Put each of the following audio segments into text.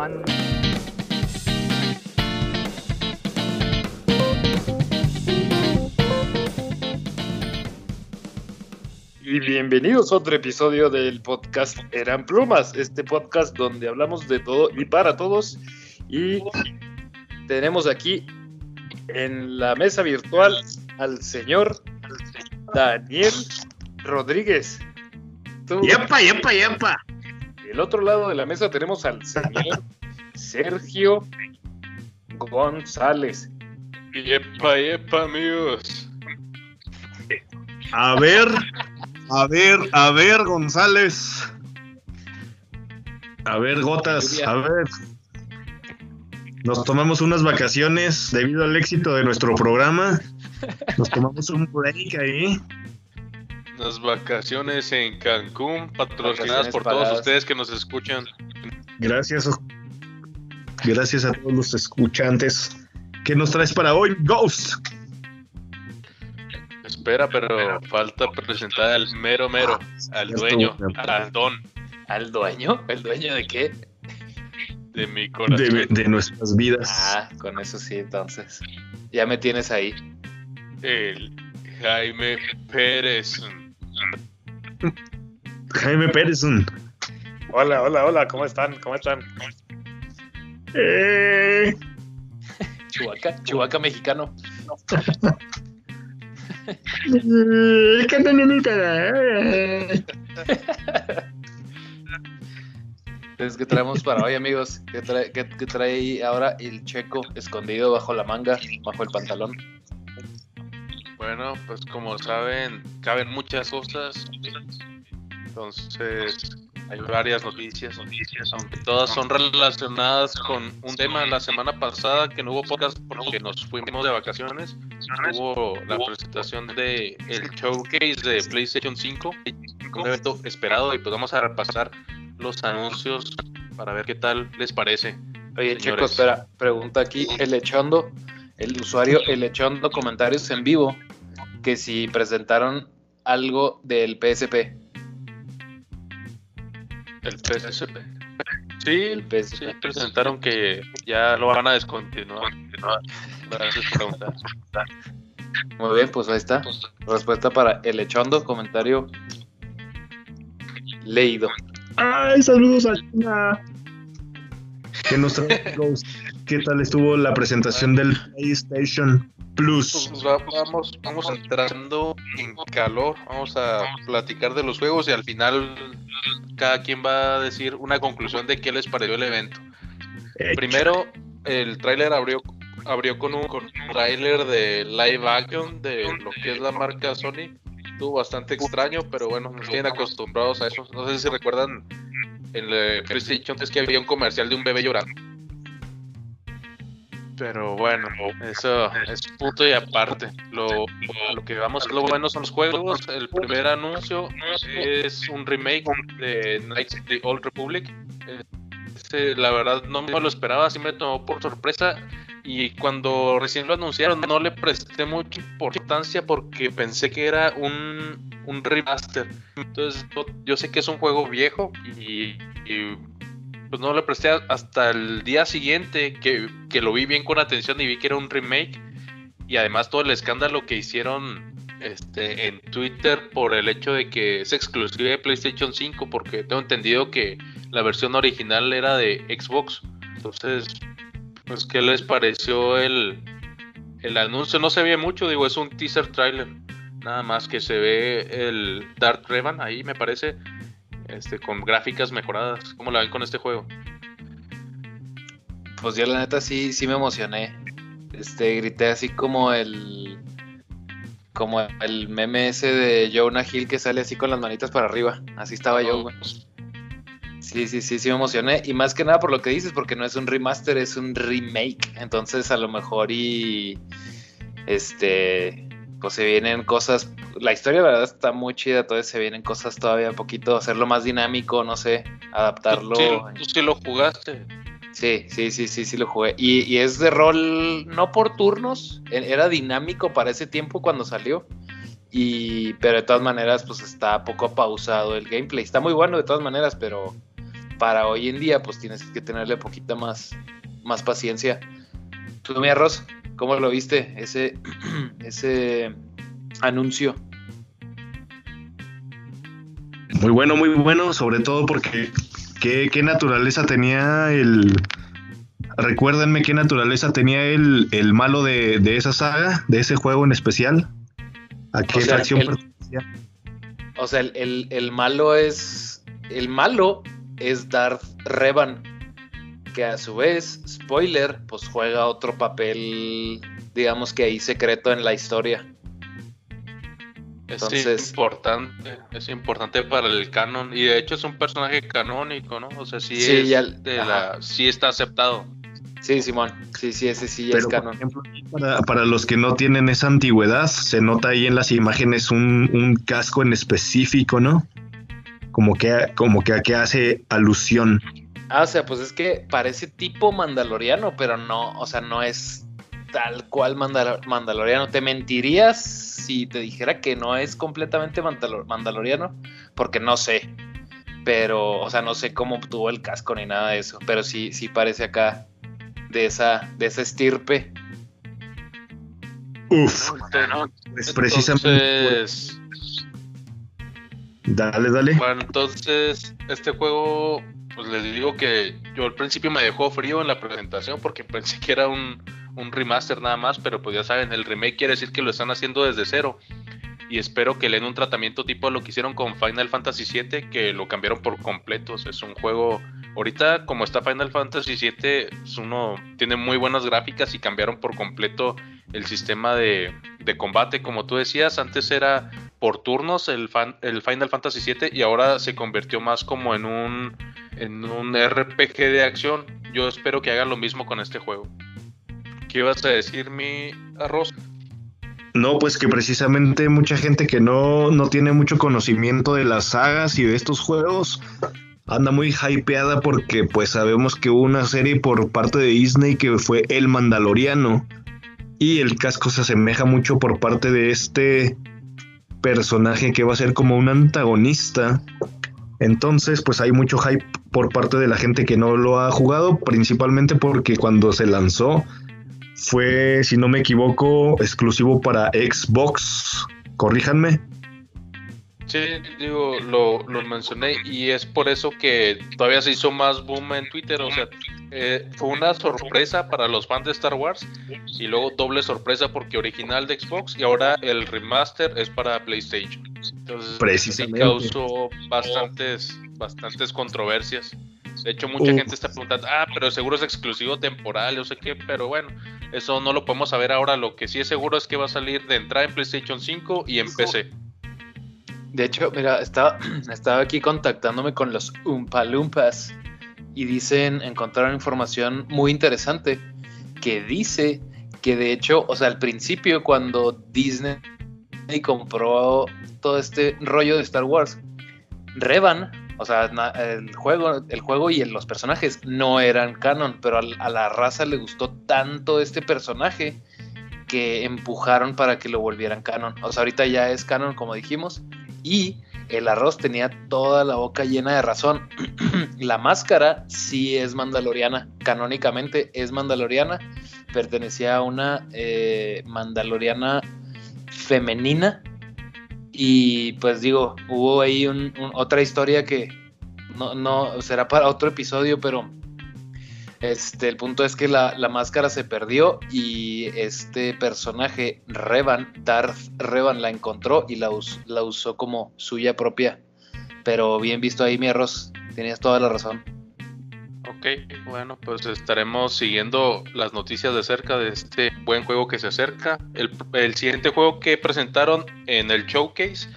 on. Y bienvenidos a otro episodio del podcast Eran Plumas, este podcast donde hablamos de todo y para todos. Y tenemos aquí en la mesa virtual al señor Daniel Rodríguez. Tú- ¡Yepa, yepa, yepa! Del otro lado de la mesa tenemos al señor Sergio González. Yepa, yepa, amigos. A ver, a ver, a ver, González. A ver, Gotas, a ver. Nos tomamos unas vacaciones debido al éxito de nuestro programa. Nos tomamos un break ahí. Unas vacaciones en Cancún, patrocinadas Vacaciones por todos ustedes que nos escuchan. Gracias. Gracias a todos los escuchantes. ¿Qué nos traes para hoy, Ghost? Espera, pero falta presentar al mero mero, al Ya dueño, al don ¿Al dueño? ¿El dueño de qué? de mi corazón. De, de nuestras vidas. Ah, con eso sí, entonces. Ya me tienes ahí. El Jaime Pérez. Jaime Pérezon. Hola, hola, hola, ¿cómo están? ¿Cómo están? Eh, Chubaca, Chubaca mexicano. eh, un pedazo. Entonces, ¿qué traemos para hoy, amigos? ¿Qué trae, qué- qué trae ahora el checo escondido bajo la manga, bajo el pantalón? Bueno, pues como saben, caben muchas cosas. Entonces, hay varias noticias, noticias, aunque todas son relacionadas con un tema la semana pasada que no hubo podcast porque nos fuimos de vacaciones. Hubo la presentación de el showcase de PlayStation 5, un evento esperado y pues vamos a repasar los anuncios para ver qué tal les parece. Oye, Señores. espera, pregunta aquí el Echondo, el usuario El Echondo comentarios en vivo, que si presentaron algo del PSP. El PSP. Sí, El PSP. Sí, presentaron que ya lo van a descontinuar. Gracias por preguntar. Muy bien, pues ahí está. Respuesta para El Echondo, comentario leído. Ay, saludos a China. ¿Qué nos trae Ghost? ¿Qué tal estuvo la presentación del PlayStation Plus? Pues va- vamos, vamos entrando en calor, vamos a platicar de los juegos y al final cada quien va a decir una conclusión de qué les pareció el evento. Eh, Primero, el tráiler abrió, abrió con un, con un tráiler de live action de lo que es la marca Sony. Estuvo bastante extraño, pero bueno, nos tienen acostumbrados a eso. No sé si recuerdan en el PlayStation 3 que había un comercial de un bebé llorando. Pero bueno, eso es punto y aparte. Lo, a lo que vamos, lo bueno son los juegos. El primer anuncio es un remake de Knights of the Old Republic. La verdad no me lo esperaba, sí me tomó por sorpresa. Y cuando recién lo anunciaron no le presté mucha importancia porque pensé que era un, un remaster. Entonces yo, sé que es un juego viejo y, pues no le presté hasta el día siguiente que, que lo vi bien con atención y vi que era un remake. Y además todo el escándalo que hicieron este, en Twitter por el hecho de que es exclusiva de PlayStation 5 porque tengo entendido que la versión original era de Xbox. Entonces, pues, ¿qué les pareció el, el anuncio? No se ve mucho, digo, es un teaser trailer. Nada más que se ve el Dark Revan ahí, me parece, este, con gráficas mejoradas. ¿Cómo la ven con este juego? Pues yo la neta sí, sí me emocioné. Este, grité así como el como el meme ese de Jonah Hill que sale así con las manitas para arriba. Así estaba yo, güey. Sí, sí, sí, sí me emocioné. Y más que nada por lo que dices, porque no es un remaster, es un remake. Entonces a lo mejor y este pues se vienen cosas. La historia, la verdad, está muy chida. Todavía se vienen cosas todavía un poquito, hacerlo más dinámico, no sé, adaptarlo. Sí, tú sí lo jugaste. Sí, sí, sí, sí, sí lo jugué. Y, y es de rol, no por turnos, e- era dinámico para ese tiempo cuando salió. Y, pero de todas maneras, pues está poco pausado el gameplay. Está muy bueno de todas maneras, pero para hoy en día, pues tienes que tenerle poquita más, más paciencia. Tú, mi arroz, ¿cómo lo viste ese, ese anuncio? Muy bueno, muy bueno, sobre todo porque qué, qué naturaleza tenía el... Recuérdenme qué naturaleza tenía el, el malo de, de, esa saga, de ese juego en especial. ¿A qué O sea, facción el- pertenecía? O sea, el- el malo es. El malo es Darth Revan. Que a su vez, spoiler, pues juega otro papel, digamos que ahí secreto en la historia. Es importante, es importante para el canon y de hecho es un personaje canónico, ¿no? O sea, sí, Sí, es ya- de ajá. la, sí está aceptado. Sí, Simón. Sí, sí, ese sí ya es Pero, por canon. ejemplo, para, para los que no tienen esa antigüedad, se nota ahí en las imágenes un, un casco en específico, ¿no? Como que, como que a qué hace alusión. Ah, o sea, pues es que parece tipo mandaloriano, pero no, o sea, no es tal cual mandalo- mandaloriano. Te mentirías si te dijera que no es completamente mandalo- mandaloriano, porque no sé. Pero, o sea, no sé cómo obtuvo el casco ni nada de eso, pero sí, sí parece acá de esa, de esa estirpe. Uf, Bueno, pues precisamente. entonces, Dale, dale. bueno, entonces este juego, pues les digo que yo al principio me dejó frío en la presentación porque pensé que era un, un remaster nada más, pero pues ya saben, el remake quiere decir que lo están haciendo desde cero. Y espero que le den un tratamiento tipo lo que hicieron con Final Fantasy VII, que lo cambiaron por completo. O sea, es un juego. Ahorita, como está Final Fantasy VII, es uno tiene muy buenas gráficas y cambiaron por completo el sistema de, de combate. Como tú decías, antes era por turnos el, fan- el Final Fantasy VII y ahora se convirtió más como en un, en un RPG de acción. Yo espero que hagan lo mismo con este juego. ¿Qué ibas a decir, mi arroz? No, pues que precisamente mucha gente que no, no tiene mucho conocimiento de las sagas y de estos juegos anda muy hypeada porque pues sabemos que hubo una serie por parte de Disney que fue El Mandaloriano y el casco se asemeja mucho por parte de este personaje que va a ser como un antagonista. Entonces, pues hay mucho hype por parte de la gente que no lo ha jugado, principalmente porque cuando se lanzó fue, si no me equivoco, exclusivo para Xbox. Corríjanme. Sí, digo, lo, lo mencioné y es por eso que todavía se hizo más boom en Twitter. O sea, eh, fue una sorpresa para los fans de Star Wars y luego doble sorpresa porque original de Xbox y ahora el remaster es para PlayStation. Entonces, sí Precisamente. causó bastantes, bastantes controversias. De hecho, mucha gente está preguntando, ah, pero seguro es exclusivo temporal, yo sé qué, pero bueno, eso no lo podemos saber ahora. Lo que sí es seguro es que va a salir de entrada en PlayStation 5 y en PC. De hecho, mira, estaba, estaba aquí contactándome con los Umpalumpas y dicen, encontraron información muy interesante que dice que de hecho, o sea, al principio cuando Disney compró todo este rollo de Star Wars, Revan, o sea, el juego, el juego y los personajes no eran canon, pero a la raza le gustó tanto este personaje que empujaron para que lo volvieran canon. O sea, ahorita ya es canon, como dijimos, y el arroz tenía toda la boca llena de razón. la máscara sí es mandaloriana, canónicamente es mandaloriana, pertenecía a una eh, mandaloriana femenina y pues digo, hubo ahí otra historia que no, no será para otro episodio, pero este, el punto es que la, la máscara se perdió y este personaje, Revan, Darth Revan, la encontró y la, la usó como suya propia. Pero bien visto ahí, mi arroz, tenías toda la razón. Ok, bueno, pues estaremos siguiendo las noticias de cerca de este buen juego que se acerca. El, el siguiente juego que presentaron en el showcase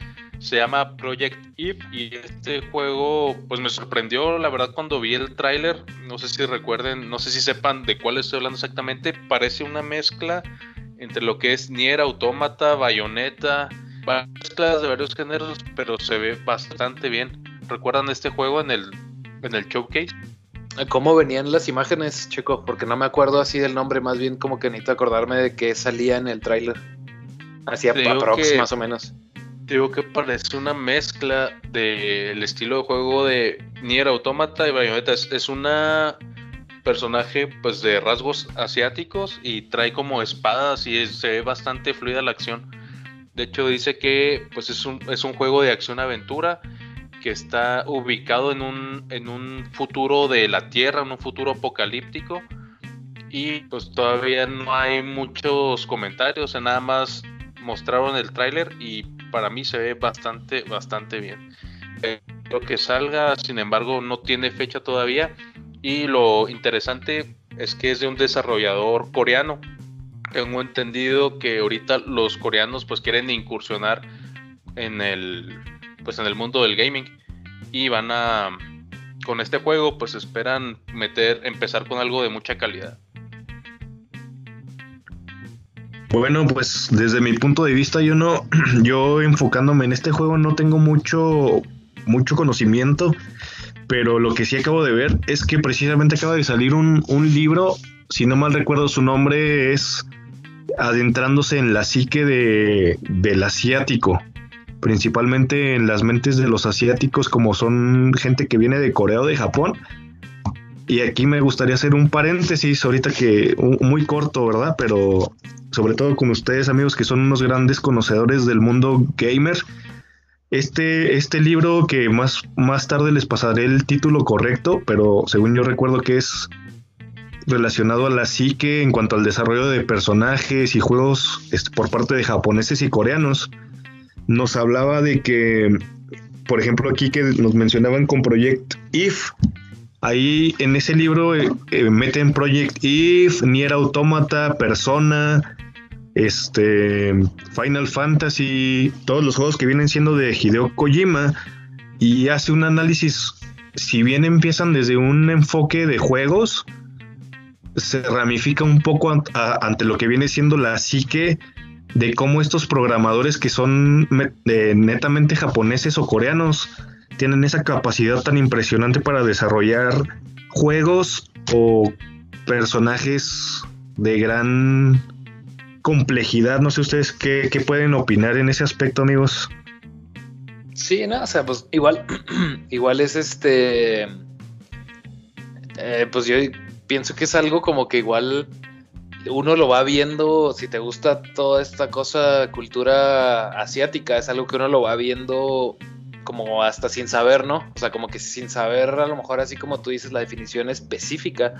se llama Project Eve y este juego pues me sorprendió la verdad cuando vi el tráiler, no sé si recuerden, no sé si sepan de cuál estoy hablando exactamente, parece una mezcla entre lo que es Nier Automata, Bayonetta, mezclas de varios géneros, pero se ve bastante bien. ¿Recuerdan este juego en el en el showcase? ¿Cómo venían las imágenes, Checo? Porque no me acuerdo así del nombre, más bien como que necesito acordarme de que salía en el tráiler. Hacía aprox, que- más o menos. Digo que parece una mezcla del estilo de juego de Nier Automata y Bayonetta. Es, una personaje pues de rasgos asiáticos y trae como espadas y se ve bastante fluida la acción. De hecho dice que pues es un, es un juego de acción-aventura que está ubicado en un, en un futuro de la Tierra, en un futuro apocalíptico. Y pues todavía no hay muchos comentarios, nada más mostraron el tráiler y para mí se ve bastante, bastante bien. Lo que salga, sin embargo, no tiene fecha todavía. Y lo interesante es que es de un desarrollador coreano. Tengo entendido que ahorita los coreanos pues quieren incursionar en el pues en el mundo del gaming y van a con este juego pues esperan meter empezar con algo de mucha calidad. Bueno, pues desde mi punto de vista, yo no, yo enfocándome en este juego no tengo mucho, mucho conocimiento, pero lo que sí acabo de ver es que precisamente acaba de salir un, libro, si no mal recuerdo su nombre es adentrándose en la psique de, del asiático, principalmente en las mentes de los asiáticos como son gente que viene de Corea o de Japón. Y aquí me gustaría hacer un paréntesis ahorita que muy corto, ¿verdad? Pero sobre todo con ustedes amigos que son unos grandes conocedores del mundo gamer. Este, este libro que más, más tarde les pasaré el título correcto, pero según yo recuerdo que es relacionado a la psique en cuanto al desarrollo de personajes y juegos este, por parte de japoneses y coreanos. Nos hablaba de que, por ejemplo, aquí que nos mencionaban con Project If, ahí en ese libro eh, eh, meten Project If, Nier Automata, Persona, este Final Fantasy, todos los juegos que vienen siendo de Hideo Kojima y hace un análisis, si bien empiezan desde un enfoque de juegos, se ramifica un poco ante lo que viene siendo la psique de cómo estos programadores que son netamente japoneses o coreanos tienen esa capacidad tan impresionante para desarrollar juegos o personajes de gran complejidad. No sé ustedes qué, pueden opinar en ese aspecto, amigos. Sí, no, o sea, pues igual, igual es este. Eh, pues yo pienso que es algo como que igual uno lo va viendo, si te gusta toda esta cosa, cultura asiática, es algo que uno lo va viendo como hasta sin saber, ¿no? O sea, como que sin saber, a lo mejor así como tú dices, la definición específica,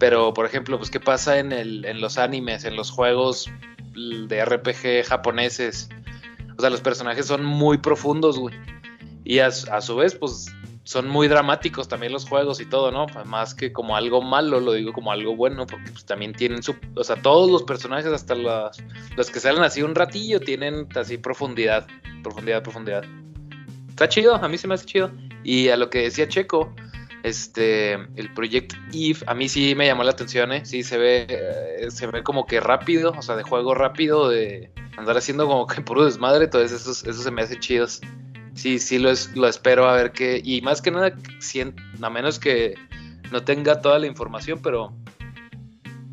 pero por ejemplo, pues qué pasa en, el, en los animes, en los juegos de RPG japoneses. O sea, los personajes son muy profundos, güey. Y a, su vez, pues son muy dramáticos también los juegos y todo, ¿no? Más que como algo malo, lo digo como algo bueno, porque pues también tienen su... O sea, todos los personajes, hasta los, los que salen así un ratillo, tienen así profundidad, profundidad, profundidad. Está chido, a mí se me hace chido. Y a lo que decía Checo, este, el Project Eve, a mí sí me llamó la atención, ¿eh? Sí, se ve, eh, se ve como que rápido, o sea, de juego rápido, de andar haciendo como que puro desmadre, entonces eso, eso se me hace chidos. Sí, sí, lo, es, lo espero a ver qué, y más que nada, a menos que no tenga toda la información, pero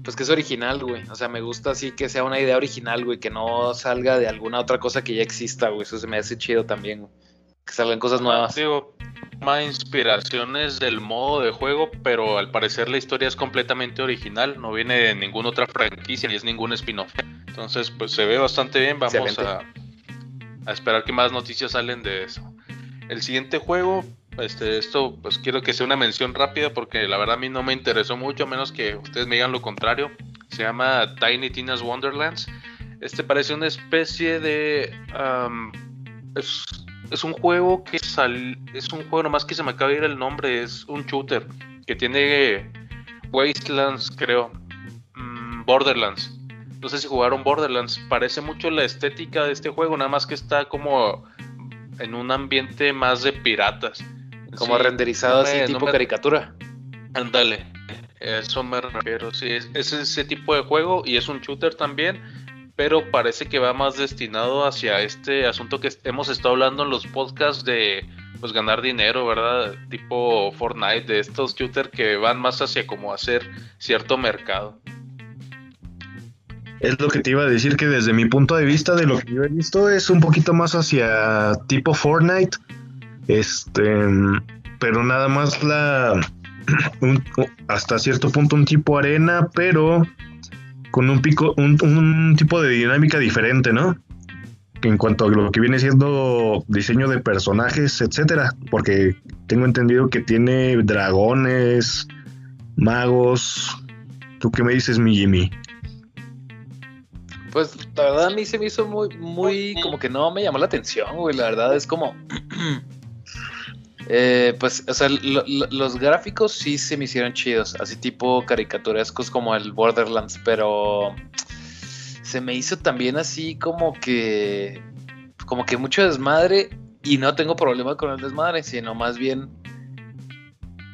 pues que es original, güey. O sea, me gusta así que sea una idea original, güey, que no salga de alguna otra cosa que ya exista, güey. Eso se me hace chido también, güey. Que salgan cosas nuevas. Digo, más inspiraciones del modo de juego, pero al parecer la historia es completamente original, no viene de ninguna otra franquicia ni es ningún spin-off. Entonces, pues se ve bastante bien, vamos a, a, esperar que más noticias salen de eso. El siguiente juego, este, esto pues quiero que sea una mención rápida porque la verdad a mí no me interesó mucho, a menos que ustedes me digan lo contrario. Se llama Tiny Tina's Wonderlands. Este parece una especie de... es, es un juego que sal, es un juego nomás que se me acaba de ir el nombre, es un shooter que tiene Wastelands, creo, mm, Borderlands. No sé si jugaron Borderlands, parece mucho la estética de este juego, nada más que está como en un ambiente más de piratas. Como renderizado así, tipo caricatura. Ándale, eso me refiero, sí, es, es ese tipo de juego y es un shooter también pero parece que va más destinado hacia este asunto que hemos estado hablando en los podcasts de pues ganar dinero, ¿verdad? Tipo Fortnite, de estos shooters que van más hacia como hacer cierto mercado. Es lo que te iba a decir que desde mi punto de vista de lo que yo he visto es un poquito más hacia tipo Fortnite. Este, pero nada más la hasta cierto punto un tipo arena, pero con un pico un, un tipo de dinámica diferente, ¿no? en cuanto a lo que viene siendo diseño de personajes, etcétera, porque tengo entendido que tiene dragones, magos. ¿Tú qué me dices, mi Jimmy? Pues la verdad a mí se me hizo muy, muy, como que no me llamó la atención, güey. La verdad es como, eh, pues, o sea, los gráficos sí se me hicieron chidos, así tipo caricaturescos como el Borderlands, pero se me hizo también así como que como que mucho desmadre y no tengo problema con el desmadre, sino más bien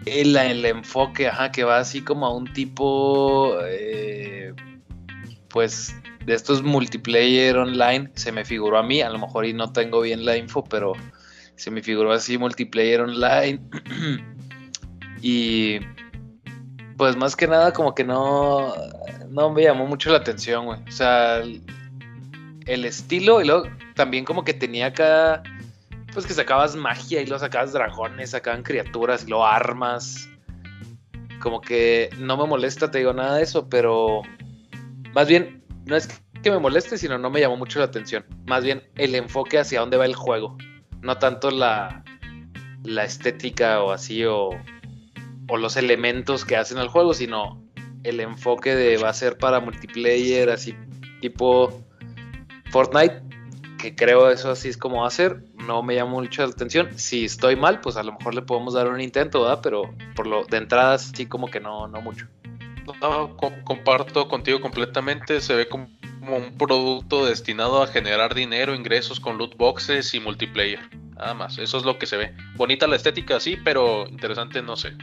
el, el enfoque, ajá, que va así como a un tipo, eh, pues, de estos multiplayer online, se me figuró a mí, a lo mejor y no tengo bien la info, pero se me figuró así multiplayer online y pues más que nada como que no no me llamó mucho la atención, güey. O sea, el, estilo y luego también como que tenía acá, pues que sacabas magia y luego sacabas dragones, sacaban criaturas y luego armas. Como que no me molesta, te digo nada de eso, pero más bien no es que me moleste, sino no me llamó mucho la atención. Más bien el enfoque hacia dónde va el juego. No tanto la, la estética o así o, o los elementos que hacen al juego, sino el enfoque de va a ser para multiplayer, así tipo Fortnite, que creo eso así es como va a ser, no me llama mucho la atención. Si estoy mal, pues a lo mejor le podemos dar un intento, ¿verdad? Pero por lo de entrada sí como que no, no mucho. Comparto contigo completamente, se ve como un producto destinado a generar dinero, ingresos con loot boxes y multiplayer. Nada más, eso es lo que se ve. Bonita la estética, sí, pero interesante no sé.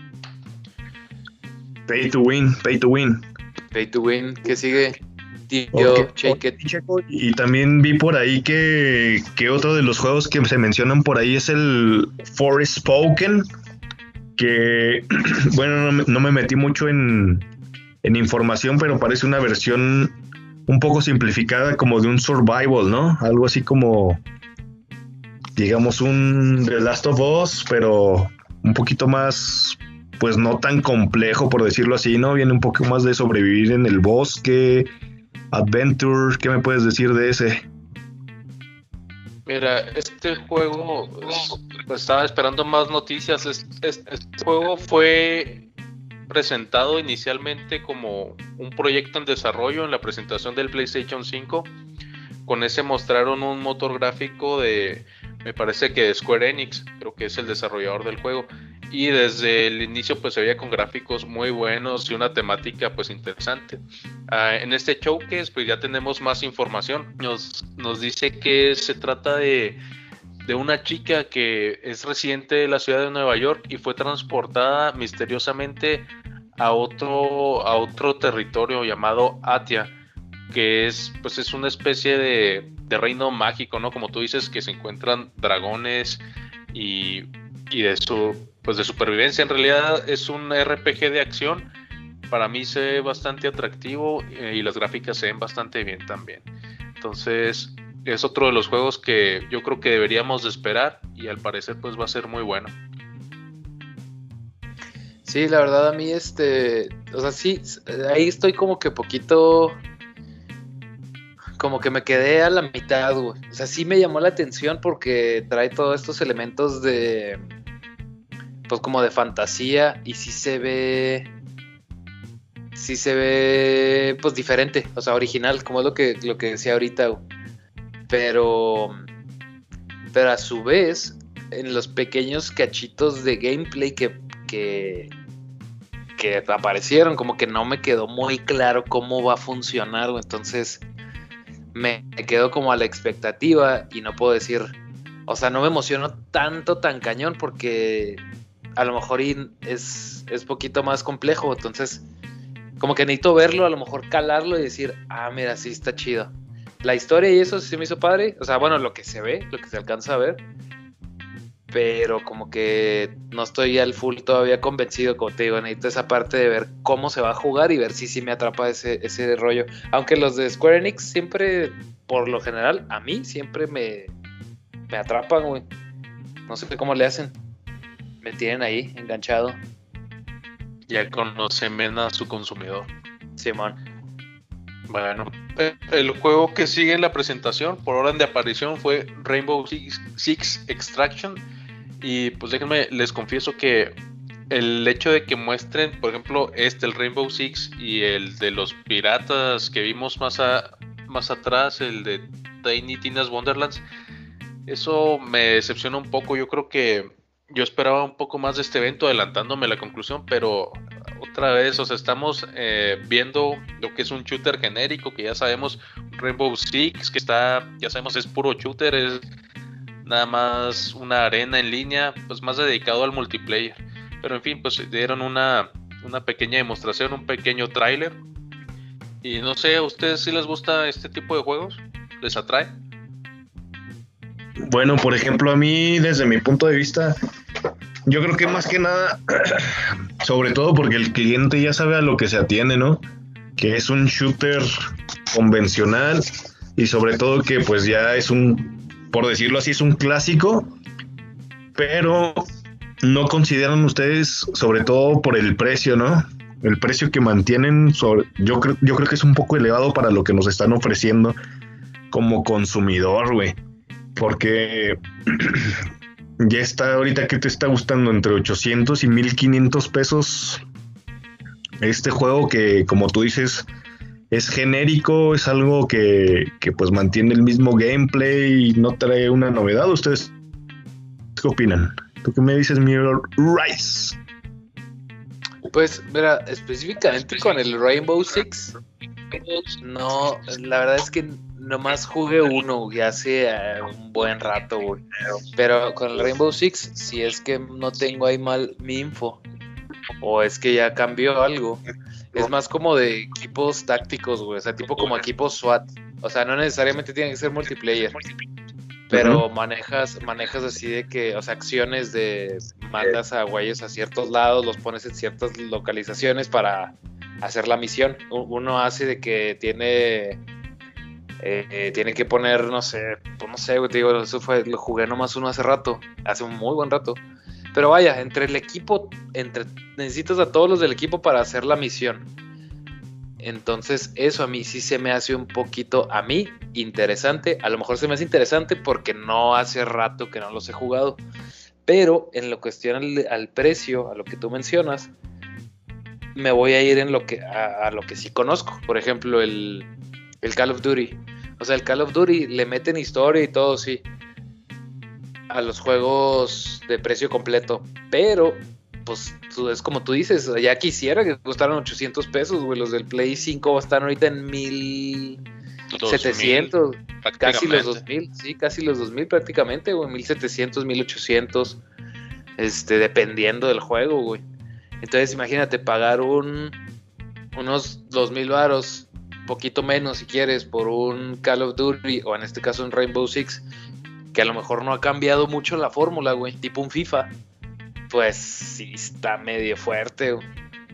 Pay to win, pay to win. Pay to win, ¿qué sigue? Y también vi por ahí que, que, otro de los juegos que se mencionan por ahí es el Forest Spoken. Que, bueno, no, me metí mucho en, en información, pero parece una versión un poco simplificada como de un survival, ¿no? Algo así como, digamos, un The Last of Us, pero un poquito más pues no tan complejo, por decirlo así, ¿no? Viene un poco más de sobrevivir en el bosque, adventure, ¿qué me puedes decir de ese? Mira, este juego, pues, estaba esperando más noticias. Este, juego fue presentado inicialmente como un proyecto en desarrollo en la presentación del PlayStation 5. Con ese mostraron un motor gráfico de, me parece que de Square Enix, creo que es el desarrollador del juego y desde el inicio pues se veía con gráficos muy buenos y una temática pues interesante. Ah, en este showcase pues ya tenemos más información. Nos, nos dice que se trata de, de una chica que es residente de la ciudad de Nueva York y fue transportada misteriosamente a otro, a otro territorio llamado Atia, que es pues es una especie de, de reino mágico, ¿no? Como tú dices, que se encuentran dragones y, y de su pues de supervivencia. En realidad es un RPG de acción. Para mí se ve bastante atractivo eh, y las gráficas se ven bastante bien también. Entonces es otro de los juegos que yo creo que deberíamos de esperar y al parecer pues va a ser muy bueno. Sí, la verdad a mí este, o sea, sí, ahí estoy como que poquito, como que me quedé a la mitad, güey. O sea, sí me llamó la atención porque trae todos estos elementos de, pues como de fantasía y sí se ve sí se ve pues diferente, o sea, original, como es lo que lo que decía ahorita. Pero pero a su vez en los pequeños cachitos de gameplay que que que aparecieron, como que no me quedó muy claro cómo va a funcionar, entonces me quedo como a la expectativa y no puedo decir, o sea, no me emociono tanto tan cañón porque a lo mejor es, es poquito más complejo, entonces como que necesito verlo, a lo mejor calarlo y decir, ah, mira, sí está chido. La historia y eso sí me hizo padre, o sea, bueno, lo que se ve, lo que se alcanza a ver. pero como que no estoy al full todavía convencido, como te digo, necesito esa parte de ver cómo se va a jugar y ver si sí me atrapa ese, ese rollo. Aunque los de Square Enix siempre, por lo general, a mí siempre me, me atrapan, güey. No sé cómo le hacen. Me tienen ahí, enganchado. Ya conocen a su consumidor. Simón. Bueno, eh, el juego que sigue en la presentación por orden de aparición fue Rainbow Six, Extraction. Y pues déjenme, les confieso que el hecho de que muestren, por ejemplo, este, el Rainbow Six y el de los piratas que vimos más, más atrás, el de Tiny Tina's Wonderlands, eso me decepciona un poco. Yo creo que yo esperaba un poco más de este evento, adelantándome la conclusión, pero otra vez, o sea, estamos eh, viendo lo que es un shooter genérico, que ya sabemos, Rainbow Six, que está, ya sabemos, es puro shooter, es nada más una arena en línea, pues más dedicado al multiplayer. Pero en fin, pues dieron una, una pequeña demostración, un pequeño tráiler. Y no sé, ¿a ustedes si les gusta este tipo de juegos? ¿Les atrae? Bueno, por ejemplo, a mí, desde mi punto de vista, yo creo que más que nada, sobre todo porque el cliente ya sabe a lo que se atiende, ¿no? Que es un shooter convencional y sobre todo que pues ya es un, por decirlo así, es un clásico, pero no consideran ustedes, sobre todo por el precio, ¿no? El precio que mantienen, yo, creo, yo creo que es un poco elevado para lo que nos están ofreciendo como consumidor, güey. Porque ya está ahorita que te está gustando entre 800 y 1500 pesos este juego que como tú dices es genérico, es algo que, que pues mantiene el mismo gameplay y no trae una novedad. ¿Ustedes qué opinan? ¿Tú qué me dices, Mirror Rise? Pues, mira, específicamente con el Rainbow Six, no, la verdad es que nomás jugué uno y hace eh, un buen rato, güey. Pero con el Rainbow Six, si es que no tengo ahí mal mi info, o es que ya cambió algo, es más como de equipos tácticos, güey. O sea, tipo como equipos SWAT. O sea, no necesariamente tiene que ser multiplayer. Pero manejas, manejas así de que, o sea, acciones de mandas a güeyes a ciertos lados, los pones en ciertas localizaciones para hacer la misión. Uno hace de que tiene eh, tiene que poner, no sé, pues no sé, te digo, eso fue, lo jugué nomás uno hace rato, hace un muy buen rato. Pero vaya, entre el equipo, entre necesitas a todos los del equipo para hacer la misión. Entonces, eso a mí sí se me hace un poquito, a mí, interesante. A lo mejor se me hace interesante porque no hace rato que no los he jugado. Pero en lo cuestión al, precio, a lo que tú mencionas, me voy a ir en lo que, a lo que sí conozco. Por ejemplo, el, el Call of Duty. O sea, el Call of Duty le meten historia y todo, sí. A los juegos de precio completo. Pero, pues, es como tú dices, ya quisiera que costaran 800 pesos, güey. Los del Play 5 están ahorita en 1700. Casi los 2000, sí, casi los 2000 prácticamente, güey. 1700, 1800. Este, dependiendo del juego, güey. Entonces, imagínate pagar un unos 2000 varos poquito menos si quieres por un Call of Duty o en este caso un Rainbow Six, que a lo mejor no ha cambiado mucho la fórmula, güey, tipo un FIFA, pues sí está medio fuerte,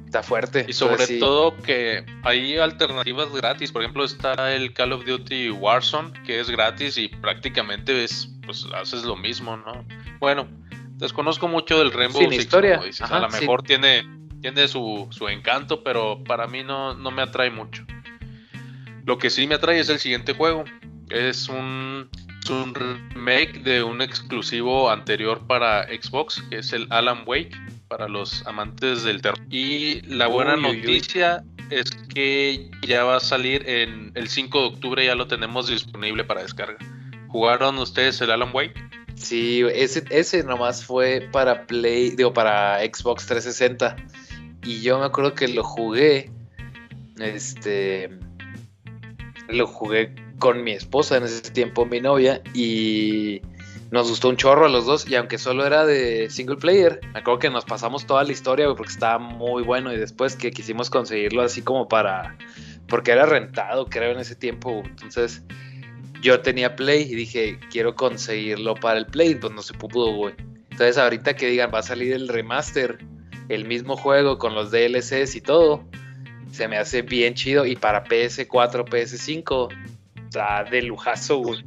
Está fuerte. Y sobre todo que hay alternativas gratis. Por ejemplo, está el Call of Duty Warzone, que es gratis y prácticamente es, pues haces lo mismo, ¿no? Bueno, desconozco mucho del Rainbow Six. Historia. a lo mejor tiene, tiene su, su, encanto, pero para mí no, no me atrae mucho. Lo que sí me atrae es el siguiente juego. Es un, remake de un exclusivo anterior para Xbox, que es el Alan Wake, para los amantes del terror. Y la buena noticia es que ya va a salir en el 5 de octubre, ya lo tenemos disponible para descarga. ¿Jugaron ustedes el Alan Wake? Sí, ese, ese nomás fue para Play, digo, para Xbox 360. Y yo me acuerdo que lo jugué. Este lo jugué con mi esposa en ese tiempo, mi novia, y nos gustó un chorro a los dos, y aunque solo era de single player, me acuerdo que nos pasamos toda la historia porque estaba muy bueno, y después que quisimos conseguirlo así como para, porque era rentado, creo, en ese tiempo, entonces yo tenía Play y dije, quiero conseguirlo para el Play, pues no se pudo, güey. Entonces ahorita que digan va a salir el remaster, el mismo juego con los DLCs y todo, se me hace bien chido y para PS4, PS5 está de lujazo, güey.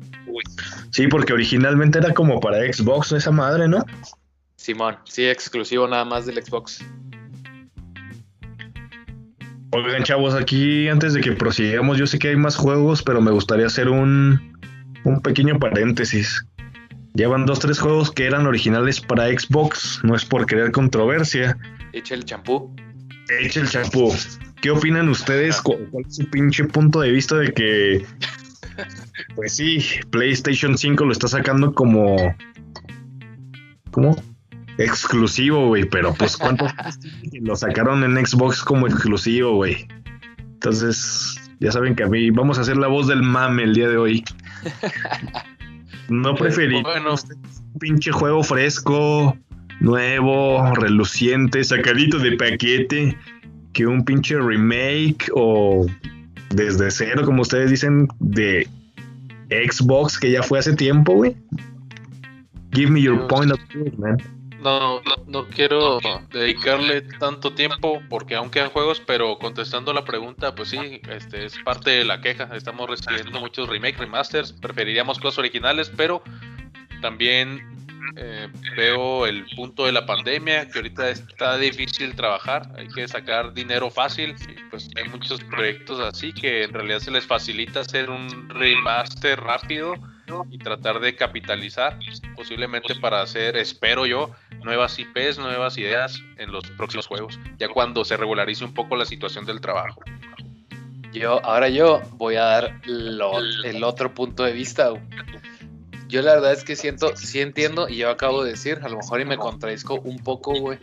Sí, porque originalmente era como para Xbox esa madre, ¿no? Simón, sí, exclusivo nada más del Xbox. Oigan, chavos, aquí antes de que prosigamos, yo sé que hay más juegos, pero me gustaría hacer un, un pequeño paréntesis. Llevan dos, tres juegos que eran originales para Xbox, no es por querer controversia. Eche el champú. Eche el champú. ¿Qué opinan ustedes? ¿Cuál es su pinche punto de vista de que, pues sí, PlayStation 5 lo está sacando como, ¿cómo? Exclusivo, güey, pero pues ¿cuántos lo sacaron en Xbox como exclusivo, güey? Entonces, ya saben que a mí vamos a hacer la voz del mame el día de hoy. No preferí Bueno, un pinche juego fresco, nuevo, reluciente, sacadito de paquete, que un pinche remake o desde cero, como ustedes dicen, de Xbox que ya fue hace tiempo, güey. Give me your point of view, man. no, no, no quiero dedicarle tanto tiempo porque aún quedan juegos, pero contestando la pregunta, pues sí, este es parte de la queja. Estamos recibiendo muchos remake, remasters, preferiríamos cosas originales, pero también eh, veo el punto de la pandemia, que ahorita está difícil trabajar, hay que sacar dinero fácil, pues hay muchos proyectos así que en realidad se les facilita hacer un remaster rápido y tratar de capitalizar, posiblemente para hacer, espero yo, nuevas IPs, nuevas ideas en los próximos juegos, ya cuando se regularice un poco la situación del trabajo. Yo, ahora yo voy a dar el otro punto de vista. Yo la verdad es que siento, sí entiendo, y yo acabo de decir, a lo mejor y me contradizco un poco, güey.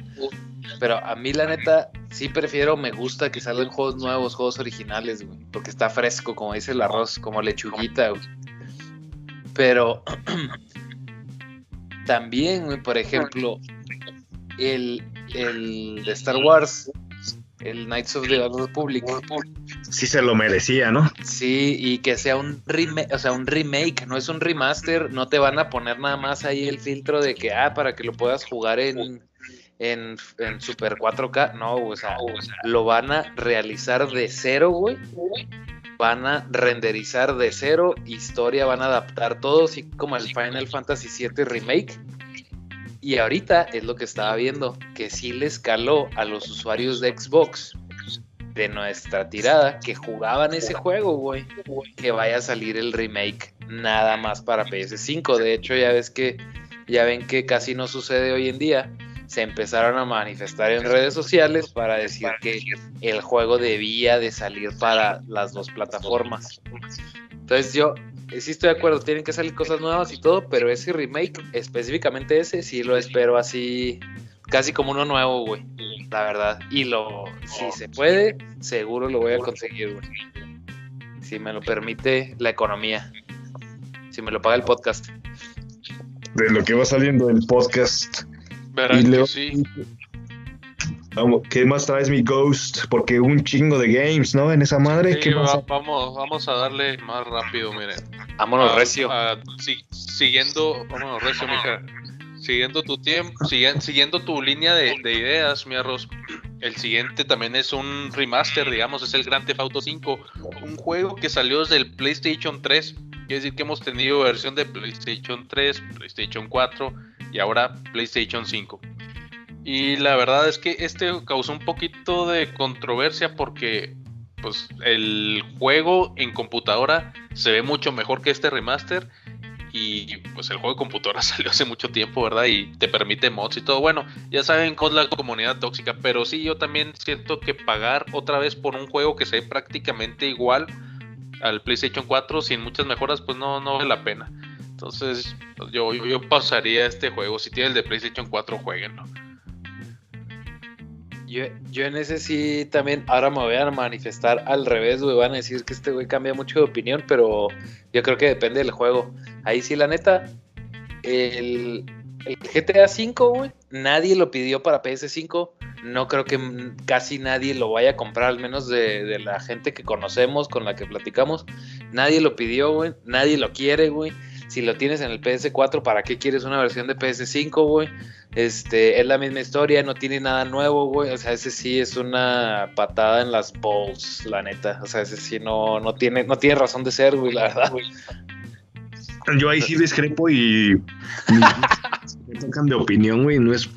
Pero a mí la neta, sí prefiero, me gusta que salgan juegos nuevos, juegos originales, güey. Porque está fresco, como dice el arroz, como lechuguita, güey. Pero también, güey, por ejemplo, el, el de Star Wars, el Knights of the Old Republic, Sí se lo merecía, ¿no? Sí, y que sea un remake, o sea, un remake, no es un remaster, no te van a poner nada más ahí el filtro de que, ah, para que lo puedas jugar en, en, en Super 4K, no, o sea, lo van a realizar de cero, güey. Van a renderizar de cero, historia, van a adaptar todo, así como el Final Fantasy VII Remake. Y ahorita es lo que estaba viendo, que sí les caló a los usuarios de Xbox de nuestra tirada que jugaban ese juego, güey, que vaya a salir el remake nada más para PS5. De hecho, ya ves que ya ven que casi no sucede hoy en día. Se empezaron a manifestar en redes sociales para decir que el juego debía de salir para las dos plataformas. Entonces yo sí estoy de acuerdo, tienen que salir cosas nuevas y todo, pero ese remake, específicamente ese, sí lo espero así, casi como uno nuevo, güey, la verdad. Y lo, si se puede, seguro lo voy a conseguir, güey. Si me lo permite la economía. Si me lo paga el podcast. De lo que va saliendo del podcast. Verán Y que Leo- sí. Vamos, ¿Qué más traes mi Ghost? Porque un chingo de games, ¿no? En esa madre. Sí, ¿Qué más? va- vamos, vamos a darle más rápido, miren. Vámonos, Ah, recio. ah, si- siguiendo, vámonos, recio, mija. Siguiendo tu tiempo, siguiendo tu línea de, de ideas, mi arroz. El siguiente también es un remaster, digamos, es el Grand Theft Auto 5, un juego que salió desde el PlayStation 3. Quiere decir que hemos tenido versión de PlayStation 3, PlayStation 4 y ahora PlayStation 5. Y la verdad es que este causó un poquito de controversia porque pues el juego en computadora se ve mucho mejor que este remaster y pues el juego de computadora salió hace mucho tiempo, ¿verdad? Y te permite mods y todo. Bueno, ya saben con la comunidad tóxica, pero sí yo también siento que pagar otra vez por un juego que se ve prácticamente igual al PlayStation 4 sin muchas mejoras, pues no, no vale la pena. Entonces pues, yo, yo, pasaría este juego. Si tiene el de PlayStation 4, jueguenlo. Yo, yo en ese sí también, ahora me voy a manifestar al revés, güey. Van a decir que este güey cambia mucho de opinión, pero yo creo que depende del juego. Ahí sí, la neta, el, el GTA V, güey, nadie lo pidió para PS5. No creo que casi nadie lo vaya a comprar, al menos de, de la gente que conocemos, con la que platicamos. Nadie lo pidió, güey. Nadie lo quiere, güey. Si lo tienes en el PS4, ¿para qué quieres una versión de PS5, güey? Este, es la misma historia, no tiene nada nuevo, güey. O sea, ese sí es una patada en las balls, la neta. O sea, ese sí no, no tiene, no tiene razón de ser, güey, la verdad, güey. Yo ahí sí discrepo y me tocan de opinión, güey. No es,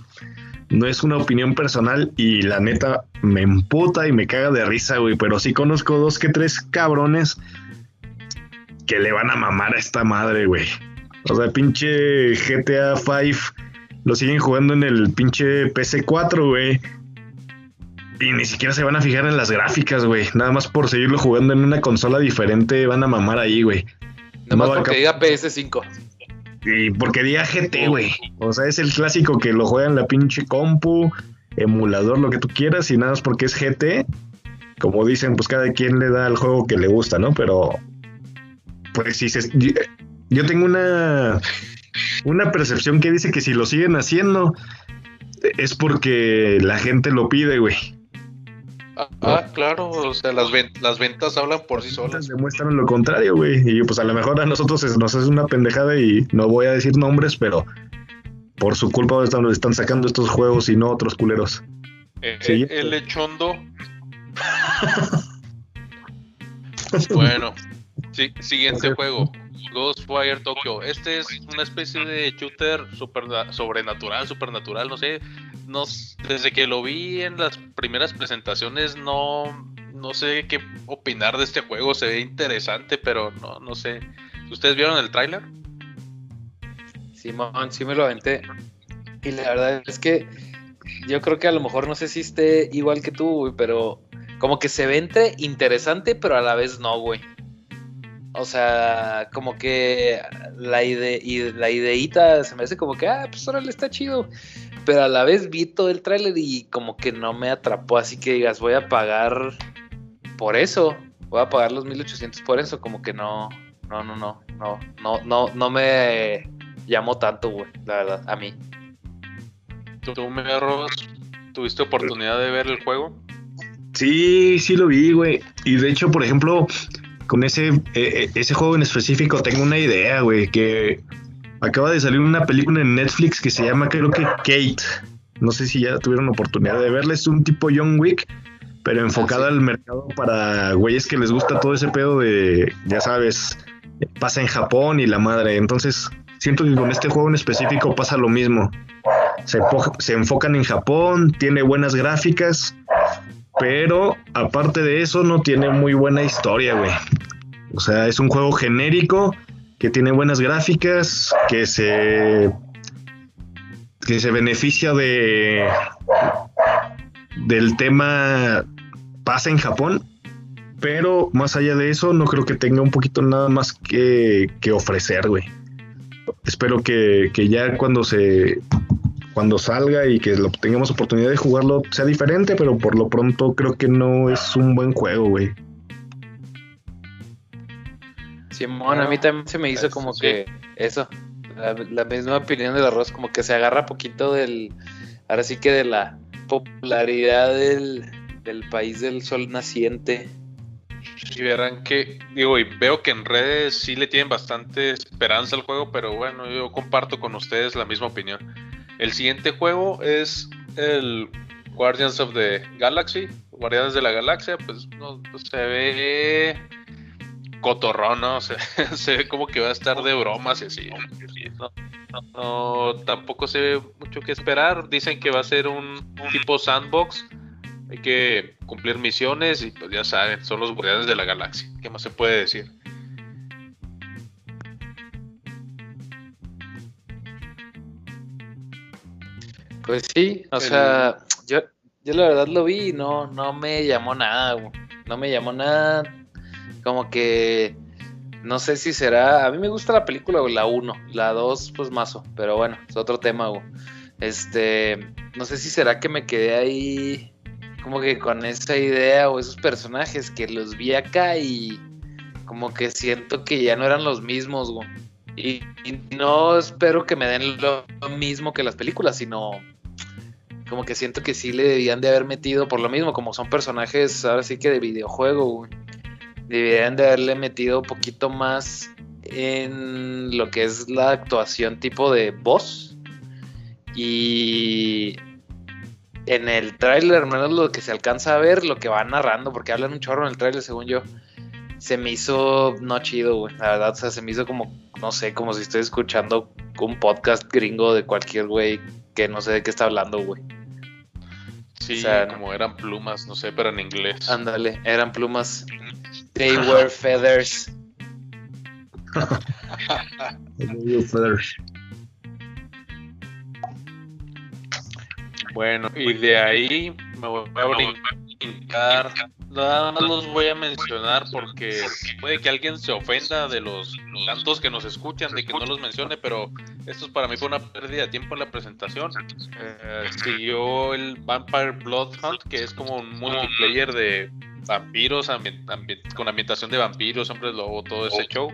no es una opinión personal y la neta me emputa y me caga de risa, güey. Pero sí conozco dos que tres cabrones que le van a mamar a esta madre, güey. O sea, pinche GTA 5 lo siguen jugando en el pinche PC4, güey. Y ni siquiera se van a fijar en las gráficas, güey. Nada más por seguirlo jugando en una consola diferente van a mamar ahí, güey. Nada más porque diga PS5. Y porque diga GT, güey. O sea, es el clásico que lo juega en la pinche compu, emulador, lo que tú quieras, y nada más porque es GT. Como dicen, pues cada quien le da al juego que le gusta, ¿no? Pero, pues si se, yo tengo una, una percepción que dice que si lo siguen haciendo es porque la gente lo pide, güey. Ah, claro, o sea, las, las ventas hablan por sí solas. Demuestran lo contrario, güey. Y pues a lo mejor a nosotros nos es una pendejada y no voy a decir nombres, pero por su culpa están, están sacando estos juegos y no otros culeros. Eh, ¿Sí? El lechondo. bueno, sí, siguiente juego. Ghostwire Tokyo. Este es una especie de shooter super, sobrenatural, supernatural, no sé. No, desde que lo vi en las primeras presentaciones, no, no sé qué opinar de este juego. Se ve interesante, pero no, no sé. ¿Ustedes vieron el tráiler? Simón, sí me lo aventé. Y la verdad es que yo creo que a lo mejor no sé si esté igual que tú, pero como que se ve interesante, pero a la vez no, güey. O sea, como que la, ide y la ideita se me hace como que, ah, pues ahora le está chido. Pero a la vez vi todo el tráiler y como que no me atrapó, así que digas, voy a pagar por eso. Voy a pagar los 1800 por eso, como que no, no, no, no, no, no, no, no me llamó tanto, güey, la verdad, a mí. ¿Tú, me tuviste oportunidad de ver el juego? Sí, sí lo vi, güey. Y de hecho, por ejemplo, con ese, eh, eh, ese juego en específico tengo una idea, güey, que acaba de salir una película en Netflix que se llama creo que Kate. No sé si ya tuvieron oportunidad de verla. Es un tipo Young Wick, pero enfocada ah, al mercado para güeyes que les gusta todo ese pedo de, ya sabes, pasa en Japón y la madre. Entonces, siento que con este juego en específico pasa lo mismo. Se, se enfocan en Japón, tiene buenas gráficas, pero aparte de eso no tiene muy buena historia, güey. O sea, es un juego genérico que tiene buenas gráficas, que se que se beneficia de del tema pasa en Japón, pero más allá de eso no creo que tenga un poquito nada más que, que ofrecer, güey. Espero que, que ya cuando se cuando salga y que lo, tengamos oportunidad de jugarlo sea diferente, pero por lo pronto creo que no es un buen juego, güey. Simón, a mí también se me hizo como que eso, la, misma opinión del arroz, como que se agarra poquito del, ahora sí que de la popularidad del, del país del sol naciente. Y verán que, digo, y veo que en redes sí le tienen bastante esperanza al juego, pero bueno, yo comparto con ustedes la misma opinión. El siguiente juego es el Guardians of the Galaxy. Guardianes de la Galaxia, pues, no, se ve cotorrón, ¿no? Se, se, ve como que va a estar de bromas y así. No, tampoco se ve mucho que esperar. Dicen que va a ser un, tipo sandbox. Hay que cumplir misiones y pues ya saben, son los guardianes de la galaxia. ¿Qué más se puede decir? Pues sí, o sea, yo, yo la verdad lo vi y no, no me llamó nada, no me llamó nada, como que no sé si será, a mí me gusta la película, la 1, la 2 pues mazo, pero bueno, es otro tema, güey. Este, no sé si será que me quedé ahí como que con esa idea o esos personajes que los vi acá y como que siento que ya no eran los mismos, güey. Y, no espero que me den lo mismo que las películas, sino como que siento que sí le debían de haber metido, por lo mismo, como son personajes ahora sí que de videojuego, Deberían de haberle metido un poquito más en lo que es la actuación tipo de voz. Y en el tráiler, menos lo que se alcanza a ver, lo que va narrando, porque hablan un chorro en el tráiler, según yo, se me hizo no chido, güey. La verdad, o sea, se me hizo como, no sé, como si estoy escuchando un podcast gringo de cualquier güey que no sé de qué está hablando, güey. Sí, como eran plumas, no sé, pero en inglés. Ándale, eran plumas. They were feathers. feathers. Bueno, y de ahí me voy a brincar. Nada más los voy a mencionar porque puede que alguien se ofenda de los tantos que nos escuchan, de que no los mencione, pero esto para mí fue una pérdida de tiempo en la presentación. Eh, siguió el Vampire Blood Hunt, que es como un multiplayer de vampiros, con ambientación de vampiros, hombres lobo, todo ese show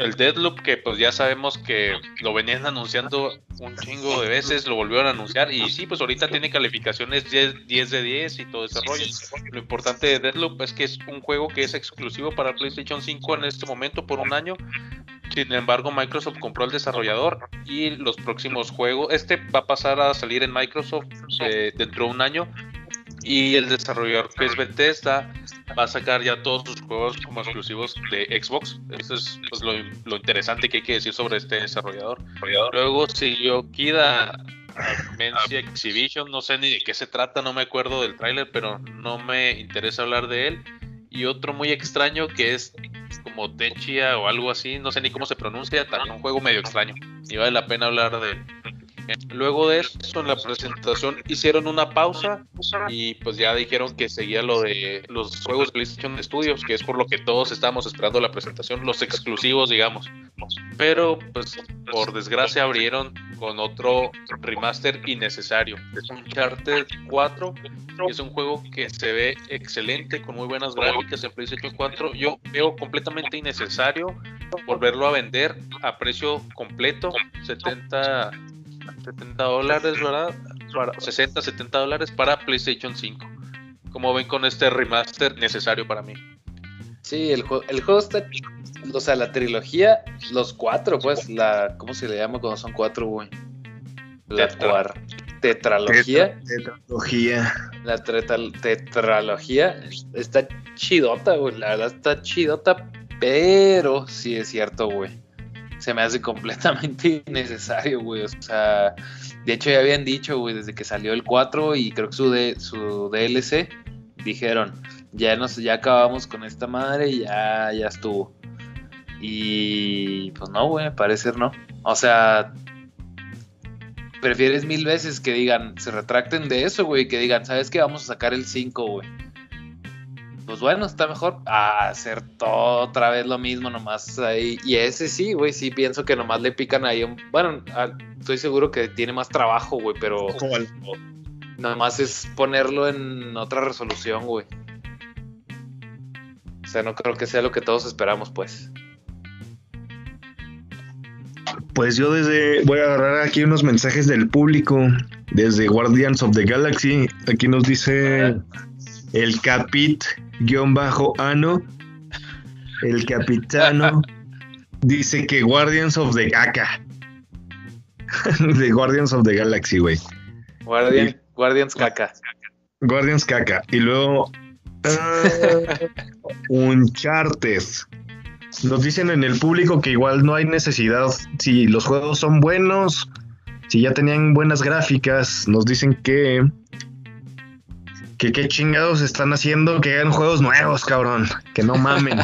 el Deadloop, que pues ya sabemos que lo venían anunciando un chingo de veces, lo volvieron a anunciar y sí, pues ahorita tiene calificaciones 10, 10 de 10 y todo ese rollo. Lo importante de Deadloop es que es un juego que es exclusivo para PlayStation 5 en este momento por un año. Sin embargo, Microsoft compró el desarrollador y los próximos juegos, este va a pasar a salir en Microsoft eh, dentro de un año y el desarrollador que es Bethesda va a sacar ya todos sus juegos como exclusivos de Xbox. Eso es pues, lo, interesante que hay que decir sobre este desarrollador. Luego siguió Kida Mencia Exhibition, no sé ni de qué se trata, no me acuerdo del tráiler, pero no me interesa hablar de él. Y otro muy extraño que es como Techia o algo así, no sé ni cómo se pronuncia, también un juego medio extraño. Y vale la pena hablar de él. Luego de eso, en la presentación hicieron una pausa y pues ya dijeron que seguía lo de los juegos de PlayStation Studios, que es por lo que todos estábamos esperando la presentación, los exclusivos, digamos. Pero pues por desgracia abrieron con otro remaster innecesario. Es un Charter 4 y es un juego que se ve excelente, con muy buenas gráficas en PlayStation 4. Yo veo completamente innecesario volverlo a vender a precio completo, 70 70 dólares, ¿verdad? 60, 70 dólares para PlayStation 5. Como ven con este remaster necesario para mí. Sí, el, juego, el juego está. O sea, la trilogía, los cuatro, pues, la. ¿Cómo se le llama cuando son cuatro, güey? La tetralogía. tetralogía. La tetralogía está chidota, güey. La verdad está chidota, pero sí es cierto, güey se me hace completamente innecesario, güey. O sea, de hecho ya habían dicho, güey, desde que salió el 4 y creo que su, de, su DLC, dijeron, ya nos, ya acabamos con esta madre y ya, ya estuvo. Y pues no, güey, parecer no. O sea, prefieres mil veces que digan, se retracten de eso, güey, que digan, ¿sabes qué? Vamos a sacar el 5, güey pues bueno, está mejor hacer todo otra vez lo mismo, nomás ahí. Y ese sí, güey, sí pienso que nomás le pican ahí un. Bueno, estoy seguro que tiene más trabajo, güey, pero. Nomás es ponerlo en otra resolución, güey. O sea, no creo que sea lo que todos esperamos, pues. Pues yo desde. Voy a agarrar aquí unos mensajes del público. Desde Guardians of the Galaxy. Aquí nos dice. El Capit guion bajo ano, el capitano, dice que Guardians of the Gaga. de Guardians of the Galaxy, güey. Guardians caca. Guardians caca. Y luego Un Uncharted. Nos dicen en el público que igual no hay necesidad. Si los juegos son buenos, si ya tenían buenas gráficas, nos dicen que que qué chingados están haciendo que hagan juegos nuevos, cabrón. Que no mamen.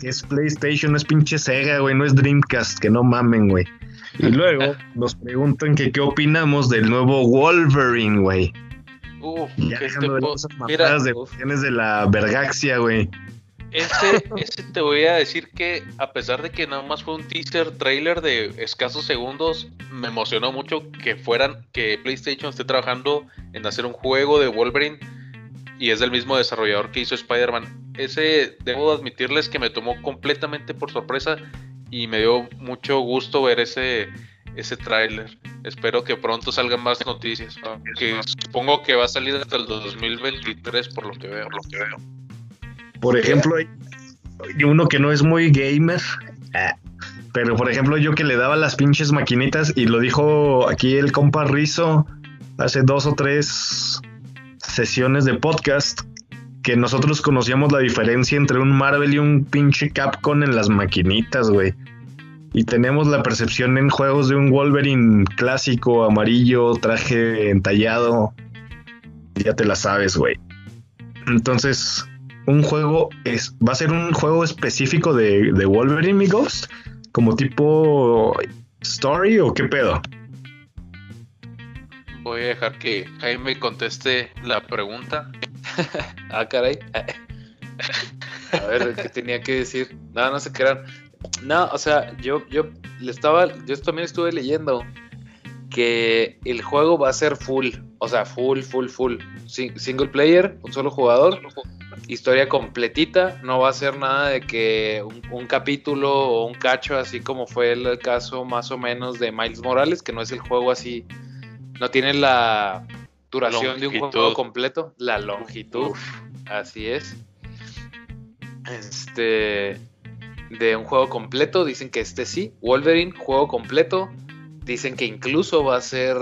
que es PlayStation, no es pinche Sega, güey, no es Dreamcast, que no mamen, güey. Y luego nos preguntan que qué opinamos del nuevo Wolverine, güey. Uf, ya dejando de esas matadas de de la vergaxia, güey. Ese, ese te voy a decir que a pesar de que nada más fue un teaser trailer de escasos segundos, me emocionó mucho que fueran, que PlayStation esté trabajando en hacer un juego de Wolverine y es del mismo desarrollador que hizo Spider-Man. Ese, debo admitirles que me tomó completamente por sorpresa y me dio mucho gusto ver ese, ese tráiler. Espero que pronto salgan más noticias, que supongo que va a salir hasta el 2023 por lo que veo. Lo que veo. Por ejemplo, hay uno que no es muy gamer Ah. Pero por ejemplo, yo que le daba las pinches maquinitas y lo dijo aquí el compa Rizo hace dos o tres sesiones de podcast que nosotros conocíamos la diferencia entre un Marvel y un pinche Capcom en las maquinitas, güey. Y tenemos la percepción en juegos de un Wolverine clásico, amarillo, traje entallado. Ya te la sabes, güey. Entonces, un juego es. ¿Va a ser un juego específico de, de Wolverine, mi Ghost? ¿Como tipo story o qué pedo? Voy a dejar que Jaime conteste la pregunta. ah, caray. a ver, ¿qué tenía que decir? No, no se crean. No, o sea, yo, yo le estaba, yo también estuve leyendo que el juego va a ser full, o sea, full, full, full. Single player, un solo jugador, historia completita, no va a ser nada de que un, capítulo o un cacho, así como fue el caso más o menos de Miles Morales, que no es el juego así, no tiene la duración de un juego completo, la longitud, así es. Este, de un juego completo, dicen que este sí, Wolverine, juego completo, dicen que incluso va a ser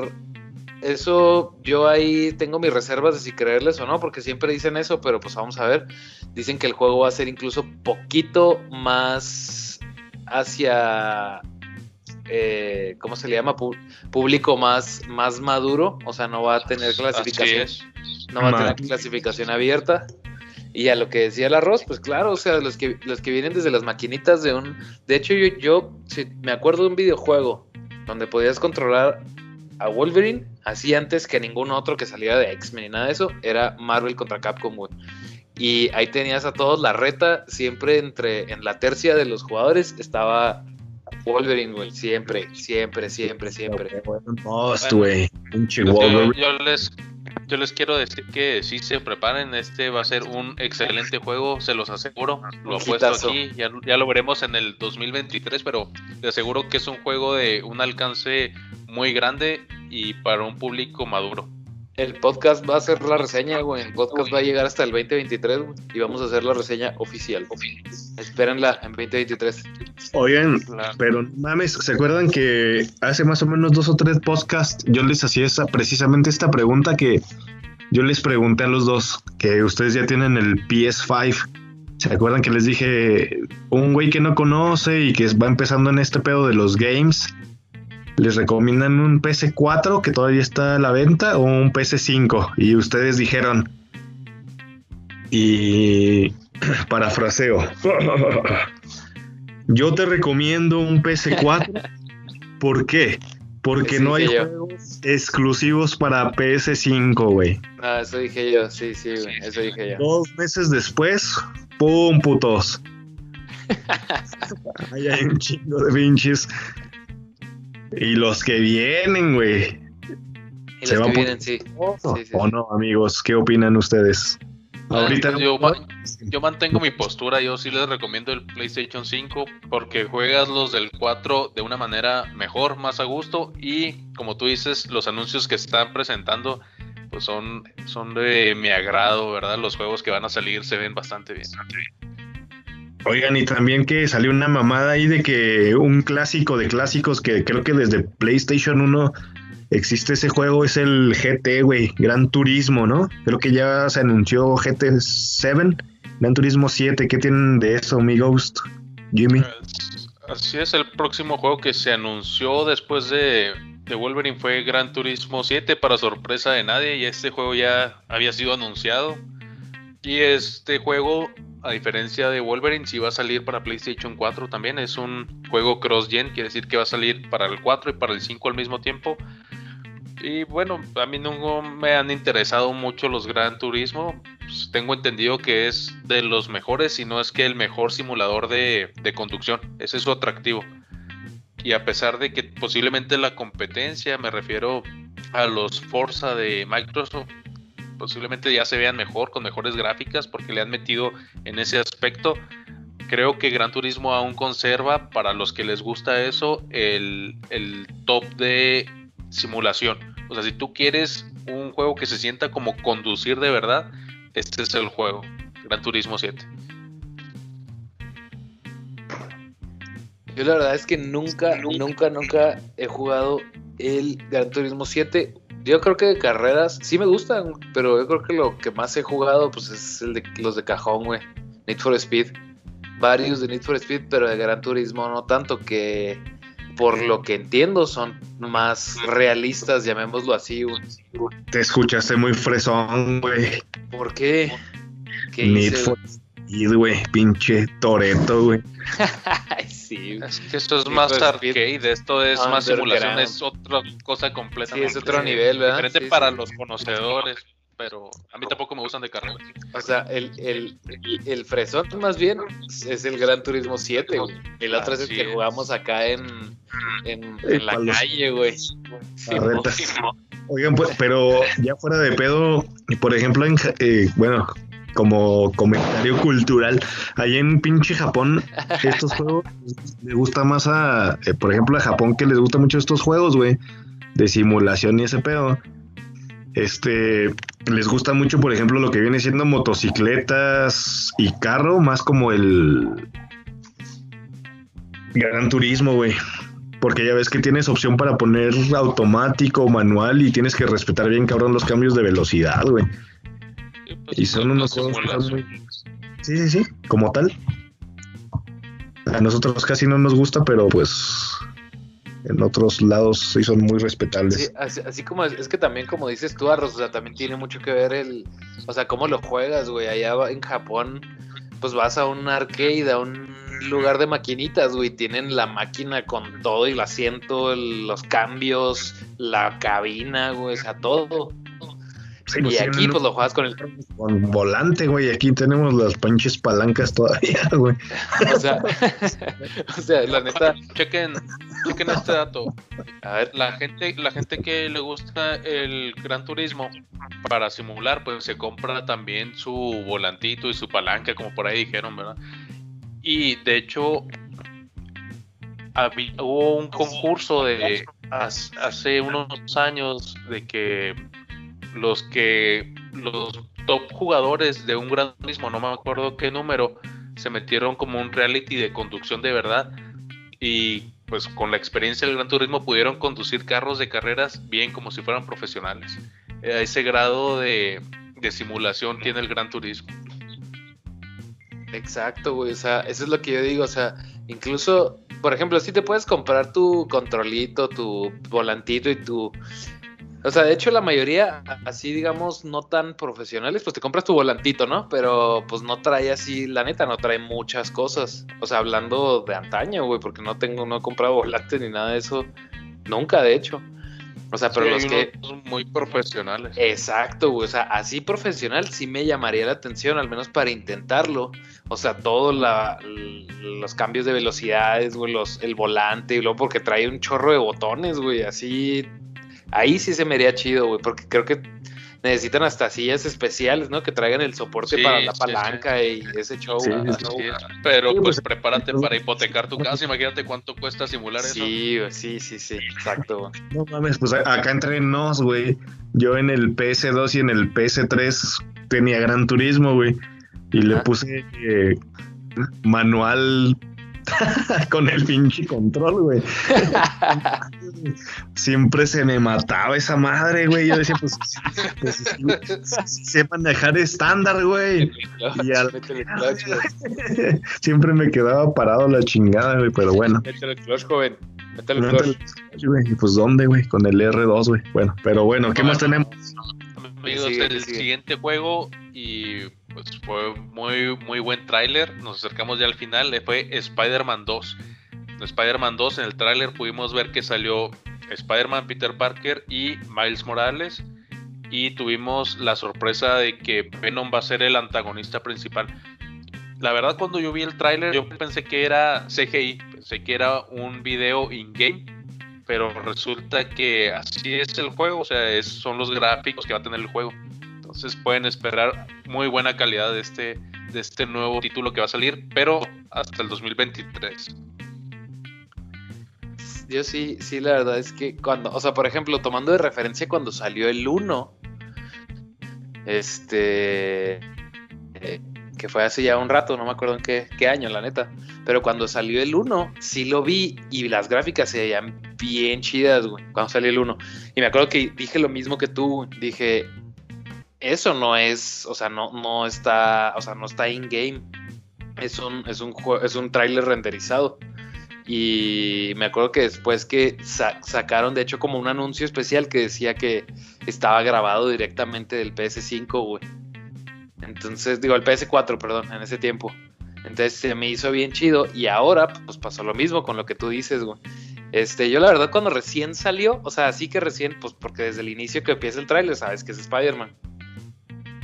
eso yo ahí tengo mis reservas de si creerles o no, porque siempre dicen eso, pero pues vamos a ver. Dicen que el juego va a ser incluso poquito más hacia, eh, ¿cómo se le llama? Público más, más maduro, o sea, no va a tener clasificación. No va a tener clasificación abierta. Y a lo que decía el arroz, pues claro, o sea, los que, los que vienen desde las maquinitas de un... De hecho, yo, yo me acuerdo de un videojuego donde podías controlar a Wolverine, así antes que ningún otro que saliera de X-Men ni nada de eso, era Marvel contra Capcom, Y ahí tenías a todos la reta, siempre entre, en la tercia de los jugadores estaba Wolverine, güey, siempre, siempre, siempre, siempre. yo, les, yo les quiero decir que si se preparen, este va a ser un excelente juego, se los aseguro. Lo he puesto aquí, ya, ya, lo veremos en el 2023, pero te aseguro que es un juego de un alcance muy grande y para un público maduro. El podcast va a ser la reseña, güey. El podcast va a llegar hasta el 2023 y vamos a hacer la reseña oficial. Espérenla en 2023. Oigan, pero mames, ¿se acuerdan que hace más o menos dos o tres podcasts yo les hacía esa, precisamente esta pregunta que yo les pregunté a los dos, que ustedes ya tienen el PS5? ¿Se acuerdan que les dije un güey que no conoce y que va empezando en este pedo de los games? Les recomiendan un PS4 que todavía está a la venta o un PS5 y ustedes dijeron y parafraseo yo te recomiendo un PS4 ¿por qué? porque no hay juegos exclusivos para PS5 güey. Ah eso dije yo sí sí güey eso dije yo. Dos meses después pum putos. Hay un chingo de pinches y los que vienen, güey. Y los que vienen, sí. ¿O no, amigos? ¿Qué opinan ustedes? Ah, Ahorita yo, mantengo mi postura, yo sí les recomiendo el PlayStation 5 porque juegas los del 4 de una manera mejor, más a gusto y como tú dices, los anuncios que están presentando pues son, son de mi agrado, ¿verdad? Los juegos que van a salir se ven bastante bien. Oigan, y también que salió una mamada ahí de que un clásico de clásicos que creo que desde PlayStation 1 existe ese juego, es el GT, güey, Gran Turismo, ¿no? Creo que ya se anunció GT 7, Gran Turismo 7, ¿qué tienen de eso, mi Ghost, Jimmy? Pues, así es, el próximo juego que se anunció después de, de Wolverine fue Gran Turismo 7, para sorpresa de nadie, y este juego ya había sido anunciado. Y este juego a diferencia de Wolverine, si va a salir para PlayStation 4 también. Es un juego cross-gen, quiere decir que va a salir para el 4 y para el 5 al mismo tiempo. Y bueno, a mí no me han interesado mucho los Gran Turismo. Pues, tengo entendido que es de los mejores, si no es que el mejor simulador de, de conducción. Ese es su atractivo. Y a pesar de que posiblemente la competencia, me refiero a los Forza de Microsoft, posiblemente ya se vean mejor, con mejores gráficas, porque le han metido en ese aspecto. Creo que Gran Turismo aún conserva, para los que les gusta eso, el, top de simulación. O sea, si tú quieres un juego que se sienta como conducir de verdad, este es el juego, Gran Turismo 7. Yo la verdad es que nunca, nunca, nunca he jugado el Gran Turismo 7. Yo creo que de carreras sí me gustan, pero yo creo que lo que más he jugado pues es el de los de cajón, güey. Need for Speed. Varios de Need for Speed, pero de Gran Turismo no tanto que por lo que entiendo son más realistas, llamémoslo así, güey. Te escuchaste muy fresón, güey. ¿Por qué? ¿Qué Need for Speed, güey. Pinche Toreto, güey. sí. Es que esto es más arcade, esto es más simulación, es otra cosa completamente. Sí, es otro nivel, ¿verdad? Diferente para los conocedores pero a mí tampoco me gustan de carrera. O sea, el, el, el, fresón más bien es el Gran Turismo 7, güey. El otro es el que jugamos acá en, en, en la calle, güey. Oigan, pues, pero ya fuera de pedo, por ejemplo, en, eh, bueno, como comentario cultural, ahí en pinche Japón, estos juegos les gusta más a, eh, por ejemplo, a Japón que les gusta mucho estos juegos, güey, de simulación y ese pedo. Este, les gusta mucho, por ejemplo, lo que viene siendo motocicletas y carro, más como el Gran Turismo, güey. Porque ya ves que tienes opción para poner automático, manual y tienes que respetar bien, cabrón, los cambios de velocidad, güey. Pues, y son unos juegos muy... Sí, sí, sí, como tal. A nosotros casi no nos gusta, pero pues en otros lados sí son muy respetables. Sí, así, como es, que también como dices tú, Arros, o sea, también tiene mucho que ver el, o sea, cómo lo juegas, güey, allá en Japón, pues vas a un arcade, a un lugar de maquinitas, güey, tienen la máquina con todo y el asiento, los cambios, la cabina, güey, o sea, todo. Y pues aquí pues lo juegas con el con volante, güey. Aquí tenemos las pinches palancas todavía, güey. O sea, o sea, la neta. Chequen, chequen este dato. A ver, la gente, la gente que le gusta el Gran Turismo para simular, pues se compra también su volantito y su palanca, como por ahí dijeron, ¿verdad? Y de hecho, hubo un concurso de hace unos años de que los que los top jugadores de un gran turismo, no me acuerdo qué número, se metieron como un reality de conducción de verdad y pues con la experiencia del gran turismo pudieron conducir carros de carreras bien como si fueran profesionales. A ese grado de, de simulación tiene el gran turismo. Exacto, güey, o sea, eso es lo que yo digo, o sea, incluso, por ejemplo, si te puedes comprar tu controlito, tu volantito y tu o sea, de hecho la mayoría, así digamos, no tan profesionales, pues te compras tu volantito, ¿no? Pero pues no trae así, la neta, no trae muchas cosas. O sea, hablando de antaño, güey, porque no tengo, no he comprado volantes ni nada de eso. Nunca, de hecho. O sea, pero los que... Muy profesionales. Exacto, güey. O sea, así profesional sí me llamaría la atención, al menos para intentarlo. O sea, todos los cambios de velocidades, güey, los, el volante, y luego porque trae un chorro de botones, güey, así Ahí sí se me haría chido, güey, porque creo que necesitan hasta sillas especiales, ¿no? Que traigan el soporte para la palanca y ese show. Pero pues, pues prepárate para hipotecar tu casa, imagínate cuánto cuesta simular eso. Sí, sí, sí, sí, exacto. No mames, pues acá entre nos, güey. Yo en el PS2 y en el PS3 tenía Gran Turismo, güey. Y le puse eh, manual con el pinche control, güey. Siempre se me mataba esa madre, güey. Yo decía, pues, pues sepan dejar estándar, güey. Y al... Siempre me quedaba parado la chingada, güey, pero bueno. Métele el clutch, joven. Métele el clutch. Pues, ¿dónde, güey? Con el R2, güey. Bueno, pero bueno, ¿qué más tenemos? Amigos, el siguiente juego y pues fue muy, muy buen tráiler. Nos acercamos ya al final. Fue Spider-Man 2. En Spider-Man 2 en el tráiler pudimos ver que salió Spider-Man Peter Parker y Miles Morales. Y tuvimos la sorpresa de que Venom va a ser el antagonista principal. La verdad cuando yo vi el tráiler yo pensé que era CGI, pensé que era un video in-game, pero resulta que así es el juego, o sea, son los gráficos que va a tener el juego. Entonces pueden esperar muy buena calidad de este, de este nuevo título que va a salir, pero hasta el 2023. Yo sí, sí, la verdad es que cuando, o sea, por ejemplo, tomando de referencia cuando salió el 1, este, eh, que fue hace ya un rato, no me acuerdo en qué, qué año, la neta. Pero cuando salió el 1, sí lo vi y las gráficas se veían bien chidas, güey, cuando salió el 1. Y me acuerdo que dije lo mismo que tú, dije, eso no es, o sea, no, no está, o sea, no está in-game. Es un, es un, es un tráiler renderizado. Y me acuerdo que después que sacaron, de hecho, como un anuncio especial que decía que estaba grabado directamente del PS5, güey. Entonces, digo, el PS4, perdón, en ese tiempo. Entonces se me hizo bien chido. Y ahora, pues pasó lo mismo con lo que tú dices, güey. Este, yo la verdad, cuando recién salió, o sea, sí que recién, pues porque desde el inicio que empieza el tráiler, sabes que es Spider-Man.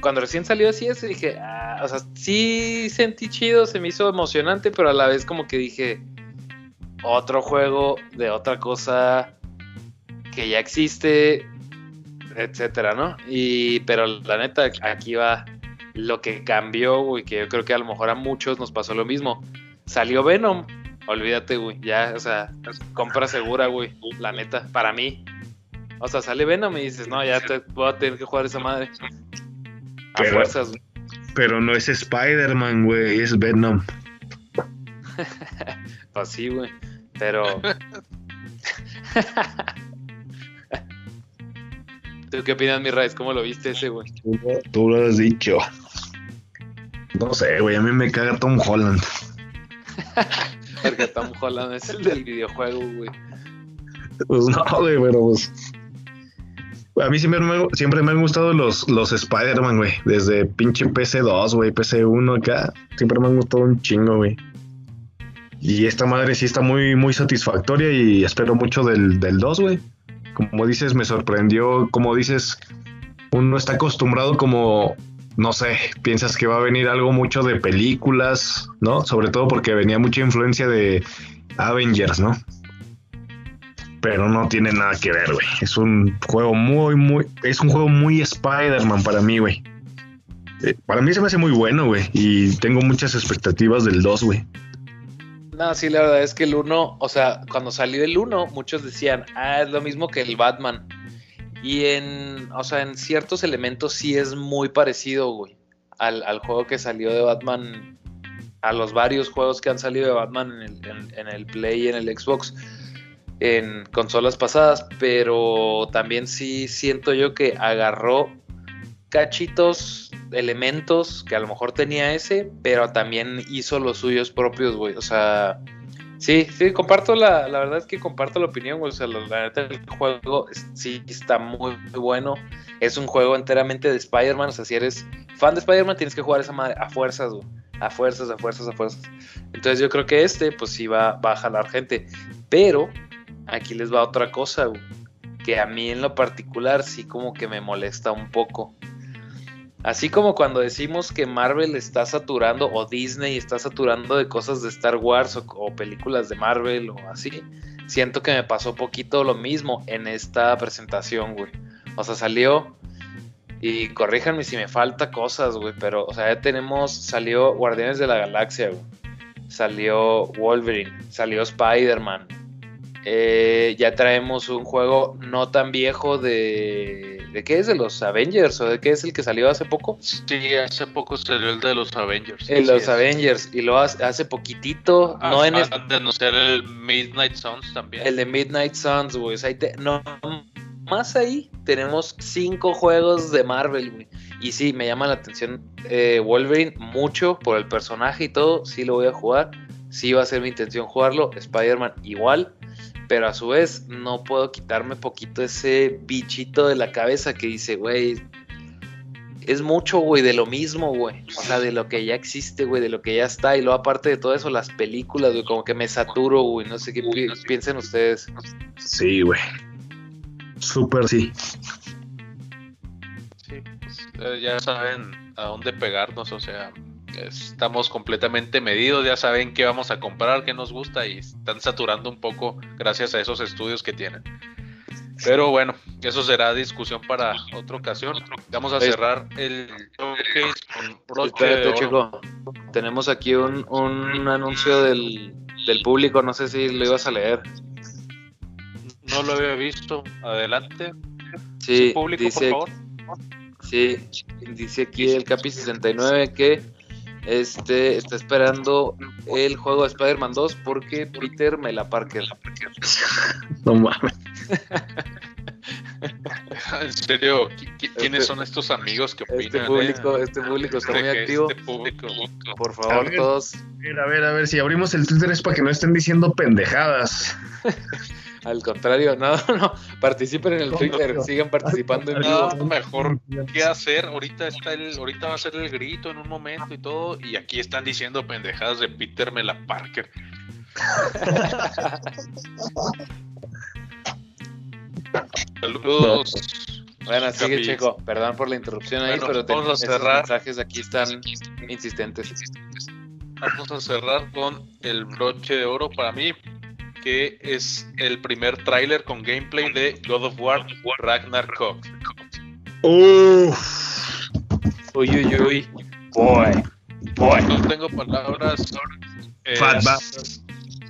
Cuando recién salió así eso, dije, ah, o sea, sí sentí chido, se me hizo emocionante, pero a la vez como que dije, otro juego de otra cosa que ya existe, etcétera, ¿no? Y, pero la neta, aquí va lo que cambió, güey, que yo creo que a lo mejor a muchos nos pasó lo mismo. Salió Venom, olvídate, güey, ya, o sea, compra segura, güey, la neta, para mí. O sea, sale Venom y dices, no, ya te, voy a tener que jugar esa madre. A fuerzas, Pero no es Spider-Man, güey, es Venom. pues sí, güey. Pero. ¿Tú qué opinas, mi Raiz? ¿Cómo lo viste ese, güey? Tú lo has dicho. No sé, güey, a mí me caga Tom Holland. Porque Tom Holland es el del videojuego, güey. Pues no, güey, pero pues. A mí siempre me, siempre me han gustado los, los Spider-Man, güey. Desde pinche PC2, güey, PC1 acá. Siempre me han gustado un chingo, güey. Y esta madre sí está muy, muy satisfactoria y espero mucho del, del 2, güey. Como dices, me sorprendió, como dices, uno está acostumbrado como, no sé, piensas que va a venir algo mucho de películas, ¿no? Sobre todo porque venía mucha influencia de Avengers, ¿no? Pero no tiene nada que ver, güey. Es un juego muy, muy, es un juego muy Spider-Man para mí, güey. Eh, para mí se me hace muy bueno, güey. Y tengo muchas expectativas del 2, güey. No, sí, la verdad es que el 1, o sea, cuando salió el 1, muchos decían, ah, es lo mismo que el Batman. Y en, o sea, en ciertos elementos sí es muy parecido, güey, al, juego que salió de Batman, a los varios juegos que han salido de Batman en el, en el Play y en el Xbox, en consolas pasadas, pero también sí siento yo que agarró cachitos, elementos que a lo mejor tenía ese, pero también hizo los suyos propios, güey. O sea, sí, sí, comparto la, la verdad es que comparto la opinión, güey. O sea, la, neta, el juego sí está muy, bueno. Es un juego enteramente de Spider-Man. O sea, si eres fan de Spider-Man, tienes que jugar esa madre a fuerzas, güey. A fuerzas, a fuerzas, a fuerzas. Entonces yo creo que este, pues sí va, va a jalar gente. Pero aquí les va otra cosa. Que a mí en lo particular sí como que me molesta un poco. Así como cuando decimos que Marvel está saturando o Disney está saturando de cosas de Star Wars o, películas de Marvel o así, siento que me pasó poquito lo mismo en esta presentación, güey. O sea, salió y corríjanme si me falta cosas, güey, pero o sea, ya tenemos salió Guardianes de la Galaxia, güey. Salió Wolverine, salió Spider-Man, eh, ya traemos un juego no tan viejo de... ¿De qué es? ¿De los Avengers? ¿O de qué es el que salió hace poco? Sí, hace poco salió el de los Avengers. El de los Avengers. Y lo hace, hace poquitito. Ah, no en el... de anunciar el Midnight Suns también. El de Midnight Suns, güey. no, más ahí tenemos cinco juegos de Marvel, güey. Y sí, me llama la atención eh, Wolverine mucho por el personaje y todo. Sí lo voy a jugar. Sí va a ser mi intención jugarlo. Spider-Man igual pero a su vez no puedo quitarme poquito ese bichito de la cabeza que dice, güey, es mucho, güey, de lo mismo, güey. O sea, de lo que ya existe, güey, de lo que ya está. Y luego, aparte de todo eso, las películas, güey, como que me saturo, güey. No sé qué piensen ustedes. Sí, güey. Súper sí. Sí, pues, eh, ya saben a dónde pegarnos, o sea, estamos completamente medidos, ya saben qué vamos a comprar, qué nos gusta y están saturando un poco gracias a esos estudios que tienen. Pero bueno, eso será discusión para otra ocasión. Vamos a cerrar el showcase con Tenemos aquí un, un anuncio del, del, público, no sé si lo ibas a leer. No lo había visto. Adelante. Sí, público, dice, por favor. Sí, dice aquí el Capi 69 que este está esperando el juego de Spider-Man 2 porque Peter me la Parker. No mames. En serio, ¿quiénes son estos amigos que Este opinan? público, eh? este público está muy que activo. Este público. Por A favor, ver. todos A ver, a ver, a ver, si abrimos el Twitter es para que no estén diciendo pendejadas. al contrario, no, no, participen en el Twitter, sigan participando en vivo. No, mejor qué hacer. Ahorita está el, ahorita va a ser el grito en un momento y todo. Y aquí están diciendo pendejadas de Peter Mela Parker. Saludos. Bueno, sigue. Checo, perdón por la interrupción ahí, Bueno, pero te- vamos a esos cerrar. mensajes aquí están insistentes. Vamos a cerrar con el broche de oro para mí, que es el primer tráiler con gameplay de God of War Ragnarok. Uff. Uy, uy, uy. Boy. Boy. No tengo palabras. Bap.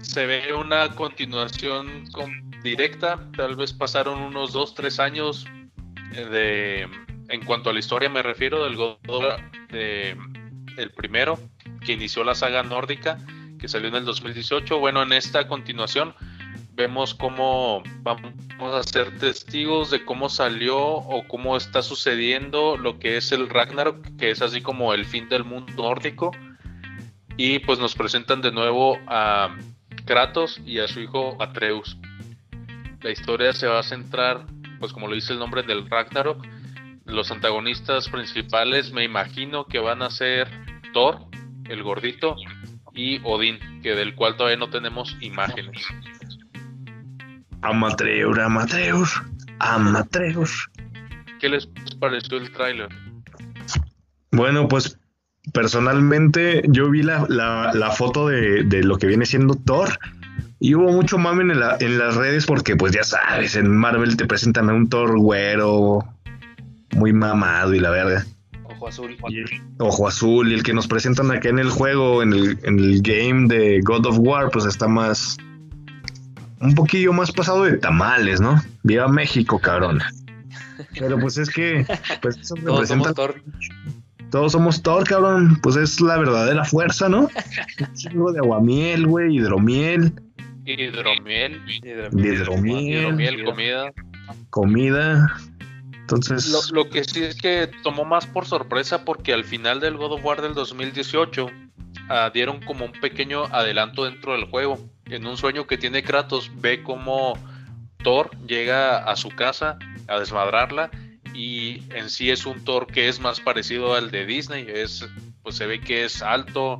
se ve una continuación con- directa. Tal vez pasaron unos 2-3 años eh, de, en cuanto a la historia me refiero del God of War, de- el primero que inició la saga nórdica que salió en el 2018. Bueno, en esta continuación vemos cómo vamos a ser testigos de cómo salió o cómo está sucediendo lo que es el Ragnarok, que es así como el fin del mundo nórdico. Y pues nos presentan de nuevo a Kratos y a su hijo Atreus. La historia se va a centrar, pues como lo dice el nombre del Ragnarok, los antagonistas principales me imagino que van a ser Thor, el gordito, y Odín, que del cual todavía no tenemos imágenes. Amateur, amateur, amateur. ¿Qué les pareció el tráiler? Bueno, pues personalmente yo vi la, la- la foto de, de lo que viene siendo Thor y hubo mucho mame en, la- en las redes porque pues ya sabes, en Marvel te presentan a un Thor güero, muy mamado y la verga. Ojo azul. Y el ojo azul y el que nos presentan acá en el juego, en el, en el game de God of War, pues está más... Un poquillo más pasado de tamales, ¿no? Viva México, cabrón. Pero pues es que... Pues eso Todos representa somos Thor. todos somos Thor, cabrón. Pues es la verdadera fuerza, ¿no? Un chingo de aguamiel, güey, hidromiel, Hidromiel, hidromiel, hidromiel, comida. comida. Lo, que sí es que tomó más por sorpresa porque al final del God of War del 2018 ah, dieron como un pequeño adelanto dentro del juego. En un sueño que tiene Kratos ve como Thor llega a su casa a desmadrarla y en sí es un Thor que es más parecido al de Disney. Es, pues se ve que es alto,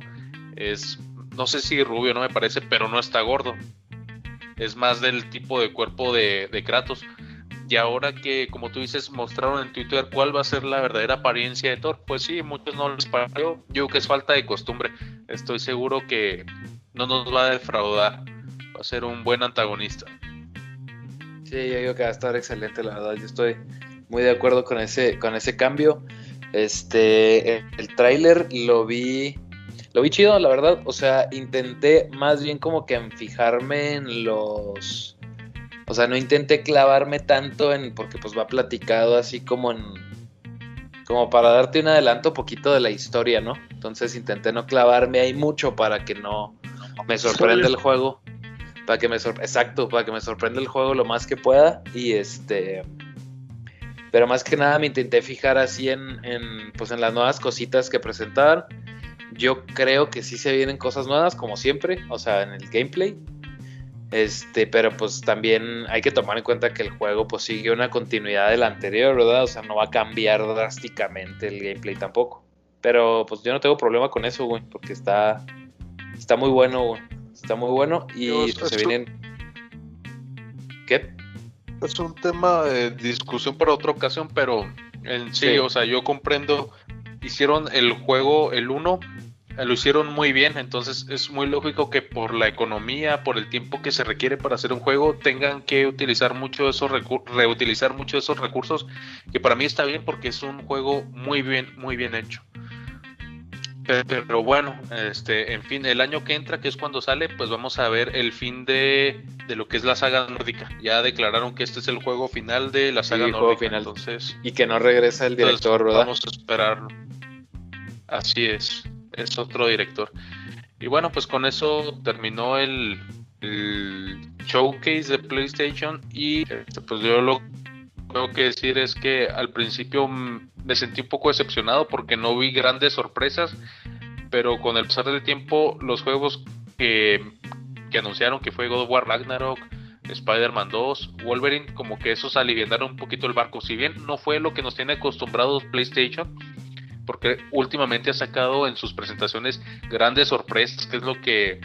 es no sé si rubio, no me parece, pero no está gordo. Es más del tipo de cuerpo de Kratos. Y ahora que, como tú dices, mostraron en Twitter cuál va a ser la verdadera apariencia de Thor, pues sí, muchos no les pareció. Yo creo que es falta de costumbre. Estoy seguro que no nos va a defraudar. Va a ser un buen antagonista. Sí, yo digo que va a estar excelente, la verdad. Yo estoy muy de acuerdo con ese, con ese cambio. Este, el, el tráiler lo vi, lo vi chido, la verdad. O sea, intenté más bien como que en fijarme en los, o sea, no intenté clavarme tanto en, porque pues va platicado así como en, como para darte un adelanto poquito de la historia, ¿no? Entonces intenté no clavarme ahí mucho para que no me sorprenda el juego para que me exacto, para que me sorprenda el juego lo más que pueda y este pero más que nada me intenté fijar así en, en pues en las nuevas cositas que presentaban. Yo creo que sí se vienen cosas nuevas como siempre, o sea, en el gameplay. Este, pero pues también hay que tomar en cuenta que el juego pues sigue una continuidad del anterior, ¿verdad? O sea, no va a cambiar drásticamente el gameplay tampoco. Pero pues yo no tengo problema con eso, güey, porque está está muy bueno, güey. Está muy bueno y pues, se vienen ¿Qué? Es un tema de discusión para otra ocasión, pero en sí, Sí. o sea, yo comprendo, hicieron el juego, el 1, lo hicieron muy bien, entonces es muy lógico que por la economía, por el tiempo que se requiere para hacer un juego, tengan que utilizar mucho esos reutilizar mucho de esos recursos, que para mí está bien porque es un juego muy bien, muy bien hecho. Pe- Pero bueno, este, en fin, el año que entra, que es cuando sale, pues vamos a ver el fin de, de lo que es la saga nórdica. Ya declararon que este es el juego final de la saga Sí, nórdica. final. Entonces, Y que no regresa el director, entonces, ¿verdad? vamos a esperarlo. Así es. Es otro director. Y bueno, pues con eso terminó el, showcase de PlayStation y este, pues yo lo que tengo que decir es que al principio me sentí un poco decepcionado porque no vi grandes sorpresas, pero con el pasar del tiempo los juegos que, que anunciaron que fue God of War Ragnarok, Spider-Man 2, Wolverine, como que esos aliviaron un poquito el barco. Si bien no fue lo que nos tiene acostumbrados PlayStation, porque últimamente ha sacado en sus presentaciones grandes sorpresas, que es lo que,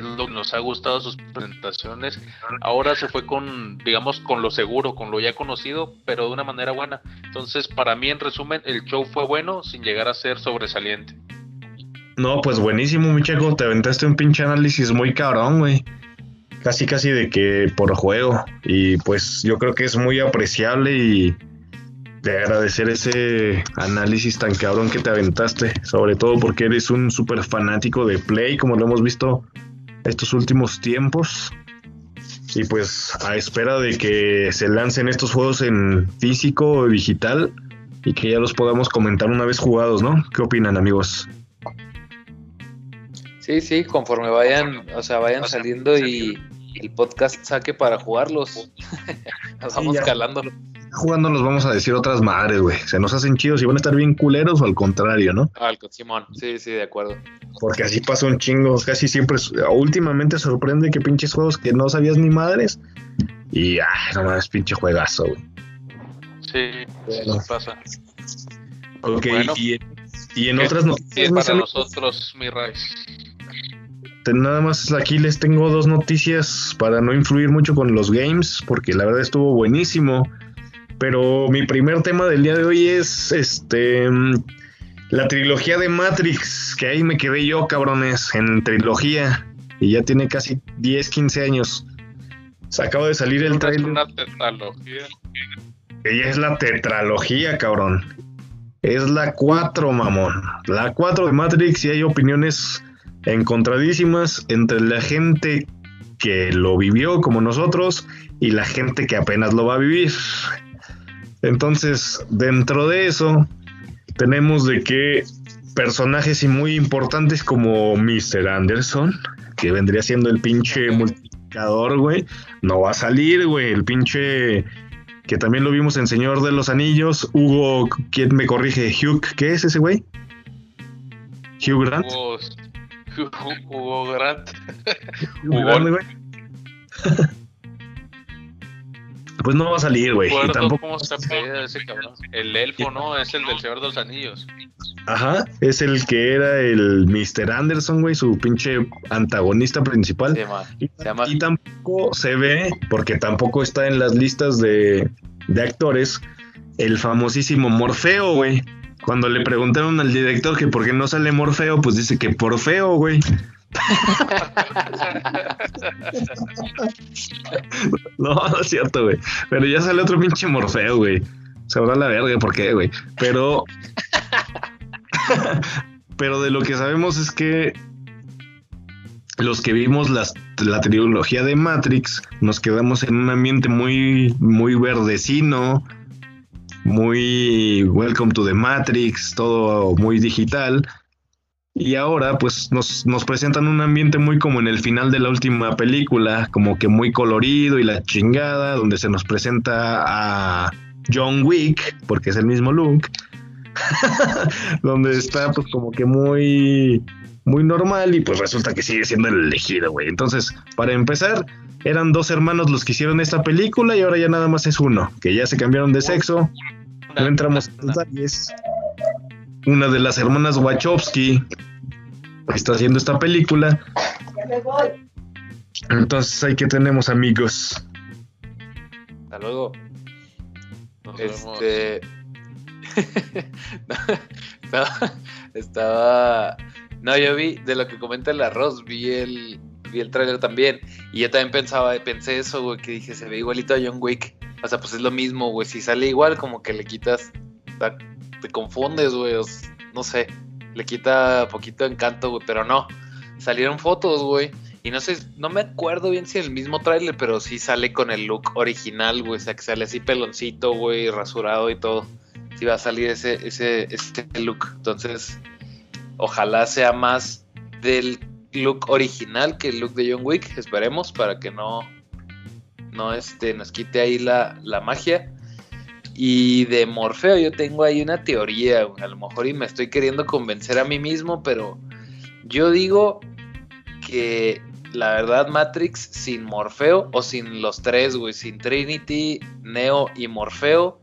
nos ha gustado sus presentaciones. Ahora se fue con, digamos, con lo seguro, con lo ya conocido, pero de una manera buena. Entonces, para mí, en resumen, el show fue bueno sin llegar a ser sobresaliente. No, pues buenísimo, Michael. Te aventaste un pinche análisis muy cabrón, güey casi casi de que por juego y pues yo creo que es muy apreciable y de agradecer ese análisis tan cabrón que te aventaste, sobre todo porque eres un súper fanático de Play, como lo hemos visto estos últimos tiempos. Y pues a espera de que se lancen estos juegos en físico o digital y que ya los podamos comentar una vez jugados, ¿no? ¿Qué opinan amigos? Sí, sí, conforme vayan, o sea, vayan saliendo y el podcast saque para jugarlos. Nos vamos calando. Jugando nos vamos a decir otras madres, güey. Se nos hacen chidos y van a estar bien culeros o al contrario, ¿no? Al Simón, sí, sí, de acuerdo. Porque así pasa un chingo, casi siempre, últimamente sorprende que pinches juegos que no sabías ni madres. Y, ah, no mames, pinche juegazo, güey. Sí, eso pasa. Ok, y, en otras noticias. para nosotros, mi raíz nada más aquí les tengo dos noticias para no influir mucho con los games, porque la verdad estuvo buenísimo. Pero mi primer tema del día de hoy es este la trilogía de Matrix, que ahí me quedé yo, cabrones, en trilogía. Y ya tiene casi 10, 15 años. Se acaba de salir el trailer. Es una tetralogía. Ella es la tetralogía, cabrón. Es la 4, mamón. La 4 de Matrix y hay opiniones encontradísimas entre la gente que lo vivió como nosotros y la gente que apenas lo va a vivir. Entonces, dentro de eso, tenemos de que personajes y muy importantes como Mr. Anderson, que vendría siendo el pinche multiplicador, güey, no va a salir, güey, el pinche que también lo vimos en Señor de los Anillos, Hugo, ¿quién me corrige? Hugh, ¿qué es ese güey? Hugh Grant. Hugo Grant. pues no va a salir, güey. cómo se ese cabrón. El elfo, ¿no? Es el del Señor de los Anillos. Ajá, es el que era el Mr. Anderson, güey, su pinche antagonista principal. y, tampoco se ve, porque tampoco está en las listas de, de actores, el famosísimo Morfeo, güey. Cuando le preguntaron al director que por qué no sale Morfeo, pues dice que por feo, güey. no, no es cierto, güey. Pero ya sale otro pinche Morfeo, güey. Se va la verga, ¿por qué, güey? Pero. Pero de lo que sabemos es que los que vimos la trilogía de Matrix nos quedamos en un ambiente muy, muy verdecino, muy Welcome to the Matrix, todo muy digital. Y ahora pues nos, nos, presentan un ambiente muy como en el final de la última película, como que muy colorido y la chingada, donde se nos presenta a John Wick, porque es el mismo look, donde está pues como que muy, muy normal y pues resulta que sigue siendo el elegido, güey. Entonces, para empezar, eran dos hermanos los que hicieron esta película y ahora ya nada más es uno, que ya se cambiaron de sexo, no entramos en detalles. Una de las hermanas Wachowski está haciendo esta película. Entonces, ahí que tenemos, amigos. Hasta luego. este. estaba, No, yo vi de lo que comenta el arroz, vi el, vi el trailer también. Y yo también pensaba, pensé eso, güey, que dije, se ve igualito a John Wick. O sea, pues es lo mismo, güey. Si sale igual, como que le quitas. Te confundes, güey. No sé. Le quita poquito encanto, güey. Pero no. Salieron fotos, güey. Y no sé, no me acuerdo bien si el mismo tráiler, pero sí sale con el look original, güey. O sea, que sale así peloncito, güey, rasurado y todo. Sí va a salir ese, ese, ese look. Entonces, ojalá sea más del look original que el look de John Wick, esperemos, para que no, no este, nos quite ahí la, la magia. Y de Morfeo yo tengo ahí una teoría, a lo mejor y me estoy queriendo convencer a mí mismo, pero yo digo que la verdad Matrix sin Morfeo o sin los tres, güey, sin Trinity, Neo y Morfeo,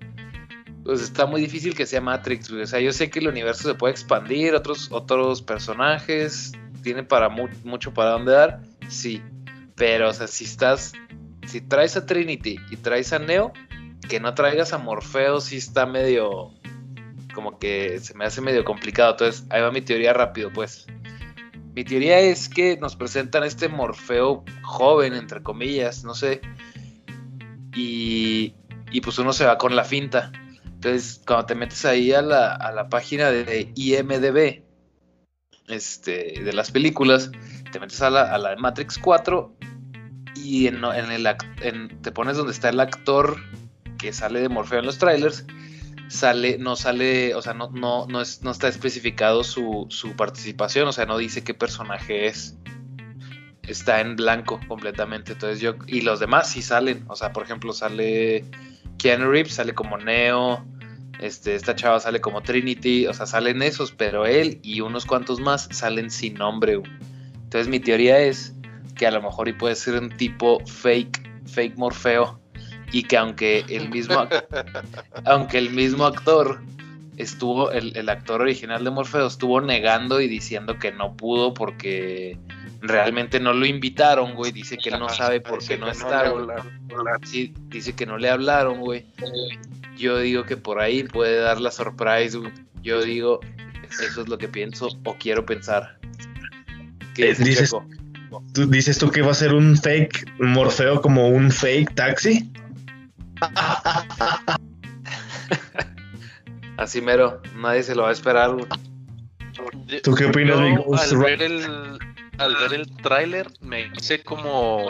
pues está muy difícil que sea Matrix, güey. O sea, yo sé que el universo se puede expandir, otros, otros personajes, tiene para mucho para dónde dar, sí. Pero, o sea, si estás, si traes a Trinity y traes a Neo, que no traigas a Morfeo sí está medio, como que se me hace medio complicado. Entonces, ahí va mi teoría rápido, pues. Mi teoría es que nos presentan este Morfeo joven, entre comillas, no sé. Y, y pues uno se va con la finta. Entonces, cuando te metes ahí a la, a la página de IMDB, este, de las películas, te metes a la, a la Matrix 4 y en, en el, en, te pones donde está el actor que sale de Morfeo en los trailers, sale, no sale, o sea, no, no, no, es, no está especificado su, su participación, o sea, no dice qué personaje es. Está en blanco completamente. Entonces yo. Y los demás sí salen. O sea, por ejemplo, sale Keanu Reeves, sale como Neo. Este, esta chava sale como Trinity. O sea, salen esos, pero él y unos cuantos más salen sin nombre. Entonces mi teoría es que a lo mejor y puede ser un tipo fake, fake Morfeo y que aunque el mismo, aunque el mismo actor estuvo, el, actor original de Morfeo estuvo negando y diciendo que no pudo porque realmente no lo invitaron, güey. Dice que él no sabe por qué no está, Sí, dice que no le hablaron, güey. Yo digo que por ahí puede dar la surprise, güey. Yo digo, eso es lo que pienso o quiero pensar. ¿Qué dices, ¿tú, dices tú que va a ser un fake Morfeo como un fake taxi? Así mero, nadie se lo va a esperar. ¿Tú qué opinas, al, ver el, al ver el tráiler me hice como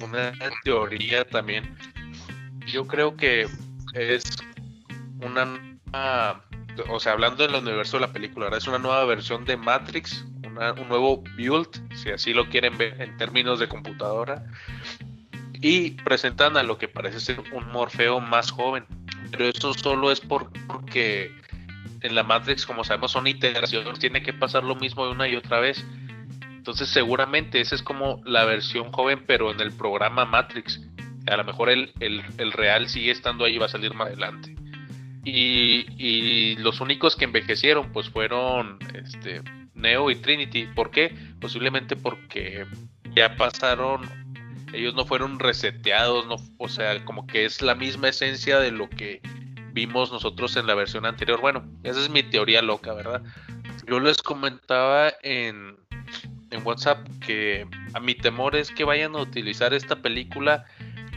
una teoría también. Yo creo que es una, o sea, hablando del universo de la película, es una nueva versión de Matrix, un nuevo build, si así lo quieren ver en términos de computadora, y presentan a lo que parece ser un Morfeo más joven. Pero eso solo es porque en la Matrix, como sabemos, son iteraciones, tiene que pasar lo mismo una y otra vez. Entonces seguramente esa es como la versión joven, pero en el programa Matrix. A lo mejor el, el, real sigue estando ahí, va a salir más adelante. Y, y, los únicos que envejecieron pues fueron este, Neo y Trinity. ¿Por qué? Posiblemente porque ya pasaron ellos no fueron reseteados, no, o sea, como que es la misma esencia de lo que vimos nosotros en la versión anterior. Bueno, esa es mi teoría loca, ¿verdad? Yo les comentaba en, en WhatsApp que a mi temor es que vayan a utilizar esta película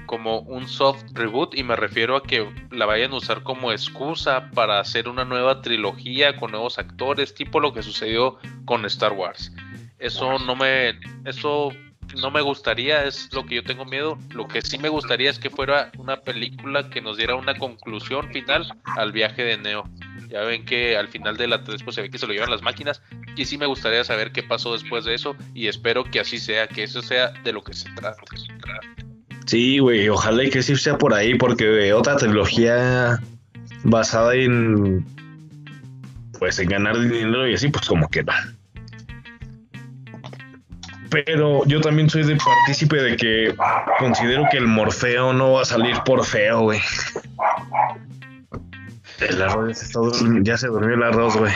como un soft reboot y me refiero a que la vayan a usar como excusa para hacer una nueva trilogía con nuevos actores, tipo lo que sucedió con Star Wars. Eso no me eso no me gustaría, es lo que yo tengo miedo. Lo que sí me gustaría es que fuera una película que nos diera una conclusión final al viaje de Neo. Ya ven que al final de la 3 pues, se ve que se lo llevan las máquinas. Y sí me gustaría saber qué pasó después de eso. Y espero que así sea, que eso sea de lo que se trata. Sí, güey, ojalá y que sí sea por ahí, porque otra trilogía basada en pues en ganar dinero y así, pues como que no. Pero yo también soy de partícipe de que considero que el Morfeo no va a salir por feo, güey. El arroz ya se durmió el arroz, güey.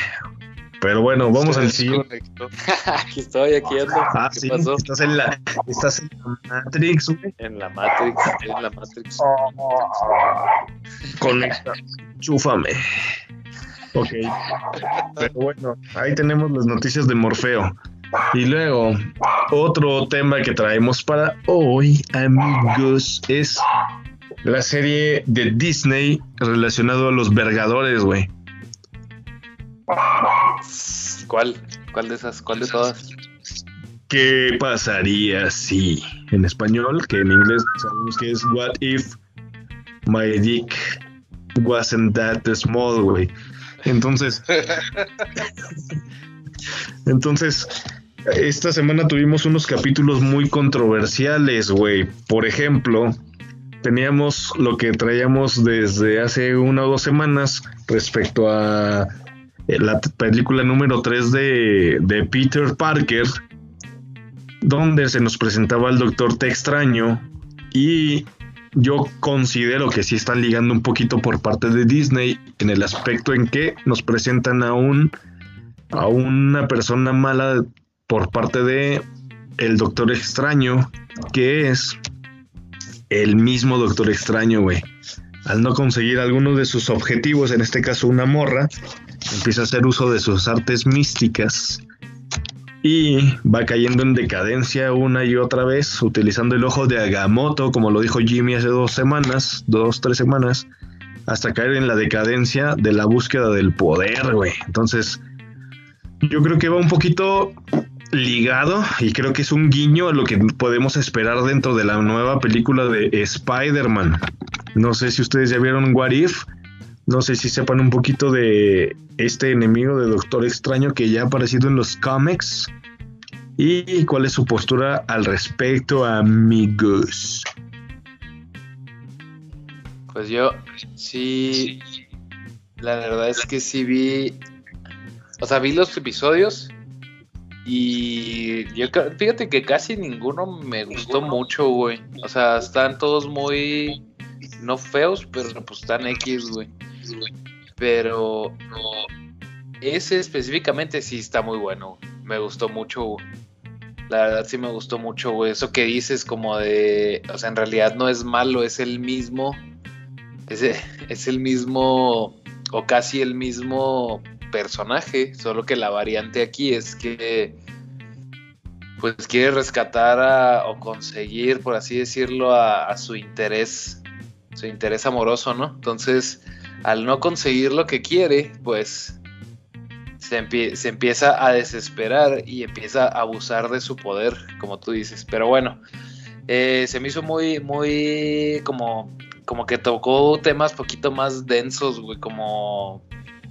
Pero bueno, vamos al siguiente. aquí estoy, aquí ando. Ah, ¿Qué sí, pasó? Estás en la, estás en la Matrix, güey. En la Matrix, en la Matrix. Conecta. Chúfame. Ok. Pero bueno, ahí tenemos las noticias de Morfeo. Y luego, otro tema que traemos para hoy, amigos, es la serie de Disney relacionado a los vergadores, güey. ¿Cuál? ¿Cuál de esas? ¿Cuál de todas? ¿Qué pasaría si en español, que en inglés sabemos que es What if my dick wasn't that small, güey? Entonces, Entonces, esta semana tuvimos unos capítulos muy controversiales, güey. Por ejemplo, teníamos lo que traíamos desde hace una o dos semanas respecto a eh, la película número 3 de, de Peter Parker, donde se nos presentaba el Doctor T extraño y yo considero que sí están ligando un poquito por parte de Disney en el aspecto en que nos presentan a un a una persona mala por parte de el Doctor Extraño, que es el mismo Doctor Extraño, güey. Al no conseguir alguno de sus objetivos, en este caso una morra, empieza a hacer uso de sus artes místicas y va cayendo en decadencia una y otra vez, utilizando el ojo de Agamotto, como lo dijo Jimmy hace dos semanas, dos, tres semanas, hasta caer en la decadencia de la búsqueda del poder, güey. Entonces, yo creo que va un poquito ligado y creo que es un guiño a lo que podemos esperar dentro de la nueva película de Spider-Man. No sé si ustedes ya vieron What If, no sé si sepan un poquito de este enemigo de Doctor Extraño que ya ha aparecido en los cómics y cuál es su postura al respecto, amigos. Pues yo sí, la verdad es que sí vi o sea, vi los episodios y yo fíjate que casi ninguno me gustó mucho, güey. O sea, están todos muy no feos, pero pues están X, güey. Pero ese específicamente sí está muy bueno. Me gustó mucho, güey. La verdad sí me gustó mucho, güey. Eso que dices como de, o sea, en realidad no es malo, es el mismo es, es el mismo o casi el mismo personaje, solo que la variante aquí es que pues quiere rescatar o conseguir, por así decirlo, a, su interés, su interés amoroso, ¿no? Entonces, al no conseguir lo que quiere, pues se, se, empieza a desesperar y empieza a abusar de su poder, como tú dices. Pero bueno, eh, se me hizo muy, muy como, como que tocó temas poquito más densos, güey, como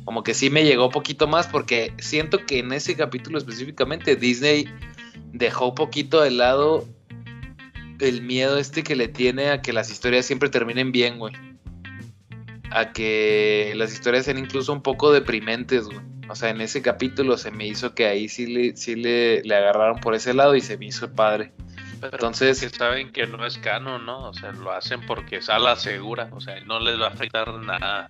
como que sí me llegó un poquito más porque siento que en ese capítulo específicamente Disney dejó un poquito de lado el miedo este que le tiene a que las historias siempre terminen bien, güey. A que las historias sean incluso un poco deprimentes, güey. O sea, en ese capítulo se me hizo que ahí sí le, sí le, le agarraron por ese lado y se me hizo padre. Entonces. Que saben que no es canon, ¿no? O sea, lo hacen porque es a la segura. O sea, no les va a afectar nada.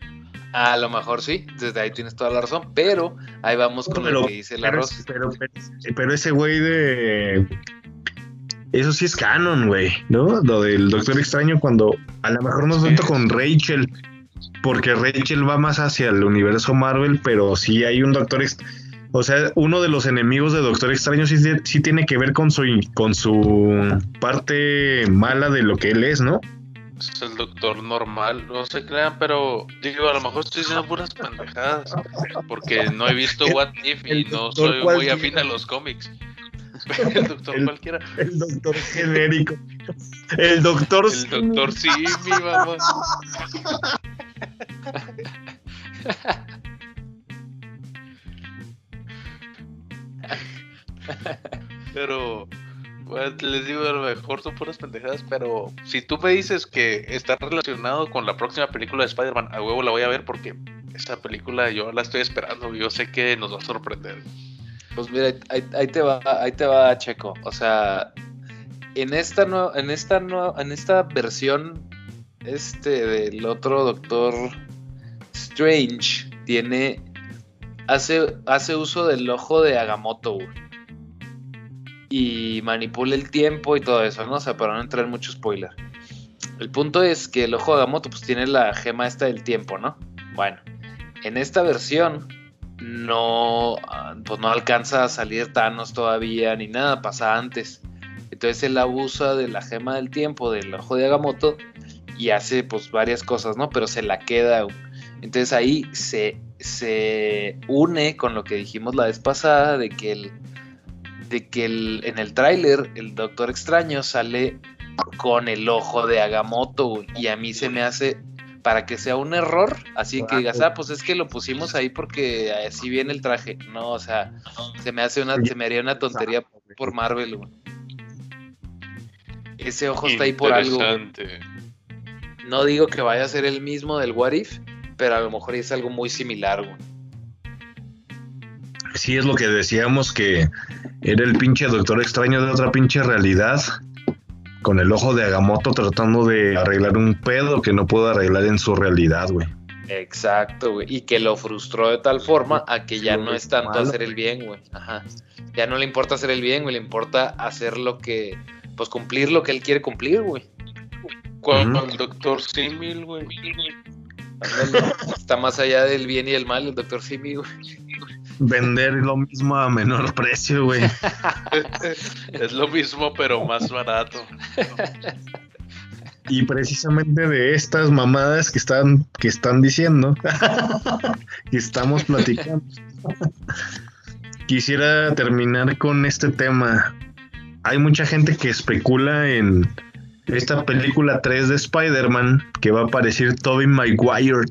A lo mejor sí, desde ahí tienes toda la razón, pero ahí vamos con lo que dice el arroz. Pero, pero, ese güey de. Eso sí es canon, güey, ¿no? Lo del Doctor Extraño cuando a lo mejor no tanto con Rachel, porque Rachel va más hacia el universo Marvel, pero sí hay un Doctor Extraño. O sea, uno de los enemigos de Doctor Extraño sí, sí tiene que ver con su, con su parte mala de lo que él es, ¿no? Es el doctor normal, no se crean, pero digo, a lo mejor estoy diciendo puras pendejadas, porque no he visto What If y no soy muy afín a los cómics. el doctor cualquiera. El doctor genérico. El doctor El doctor Simi, vamos. Pero pues les digo, a lo mejor son puras pendejadas, pero si tú me dices que está relacionado con la próxima película de Spider-Man, a huevo la voy a ver porque esta película yo la estoy esperando, yo sé que nos va a sorprender. Pues mira, ahí, te va, ahí te va Checo. O sea, en esta no, en esta no, en esta versión este del otro Doctor Strange tiene hace hace uso del ojo de Agamotto y manipula el tiempo y todo eso, ¿no? O sea, para no entrar en mucho spoiler. El punto es que el ojo de Agamotto pues tiene la gema esta del tiempo, ¿no? Bueno, en esta versión no, pues no alcanza a salir Thanos todavía ni nada, pasa antes. Entonces él abusa de la gema del tiempo del ojo de Agamotto y hace pues varias cosas, ¿no? Pero se la queda. Entonces ahí se, se une con lo que dijimos la vez pasada de que el de que en el tráiler el Doctor Extraño sale con el ojo de Agamotto y a mí se me hace para que sea un error, así que digas, ah, pues es que lo pusimos ahí porque así viene el traje. No, o sea, se me hace una, se me haría una tontería por Marvel, güey. Ese ojo está ahí por algo. No digo que vaya a ser el mismo del What If, pero a lo mejor es algo muy similar, güey. Sí, es lo que decíamos que era el pinche doctor extraño de otra pinche realidad con el ojo de Agamotto tratando de arreglar un pedo que no pudo arreglar en su realidad, güey. Exacto, güey. Y que lo frustró de tal forma a que ya no es tanto hacer el bien, güey. Ajá. Ya no le importa hacer el bien, güey. Le importa hacer lo que. Pues cumplir lo que él quiere cumplir, güey. Cuando el doctor Simil, güey. Está más allá del bien y el mal, el doctor Simil, güey vender lo mismo a menor precio, güey. es lo mismo, pero más barato. Y precisamente de estas mamadas que están, que están diciendo, y estamos platicando, quisiera terminar con este tema. Hay mucha gente que especula en esta película 3 de Spider-Man que va a aparecer Tobey Maguire.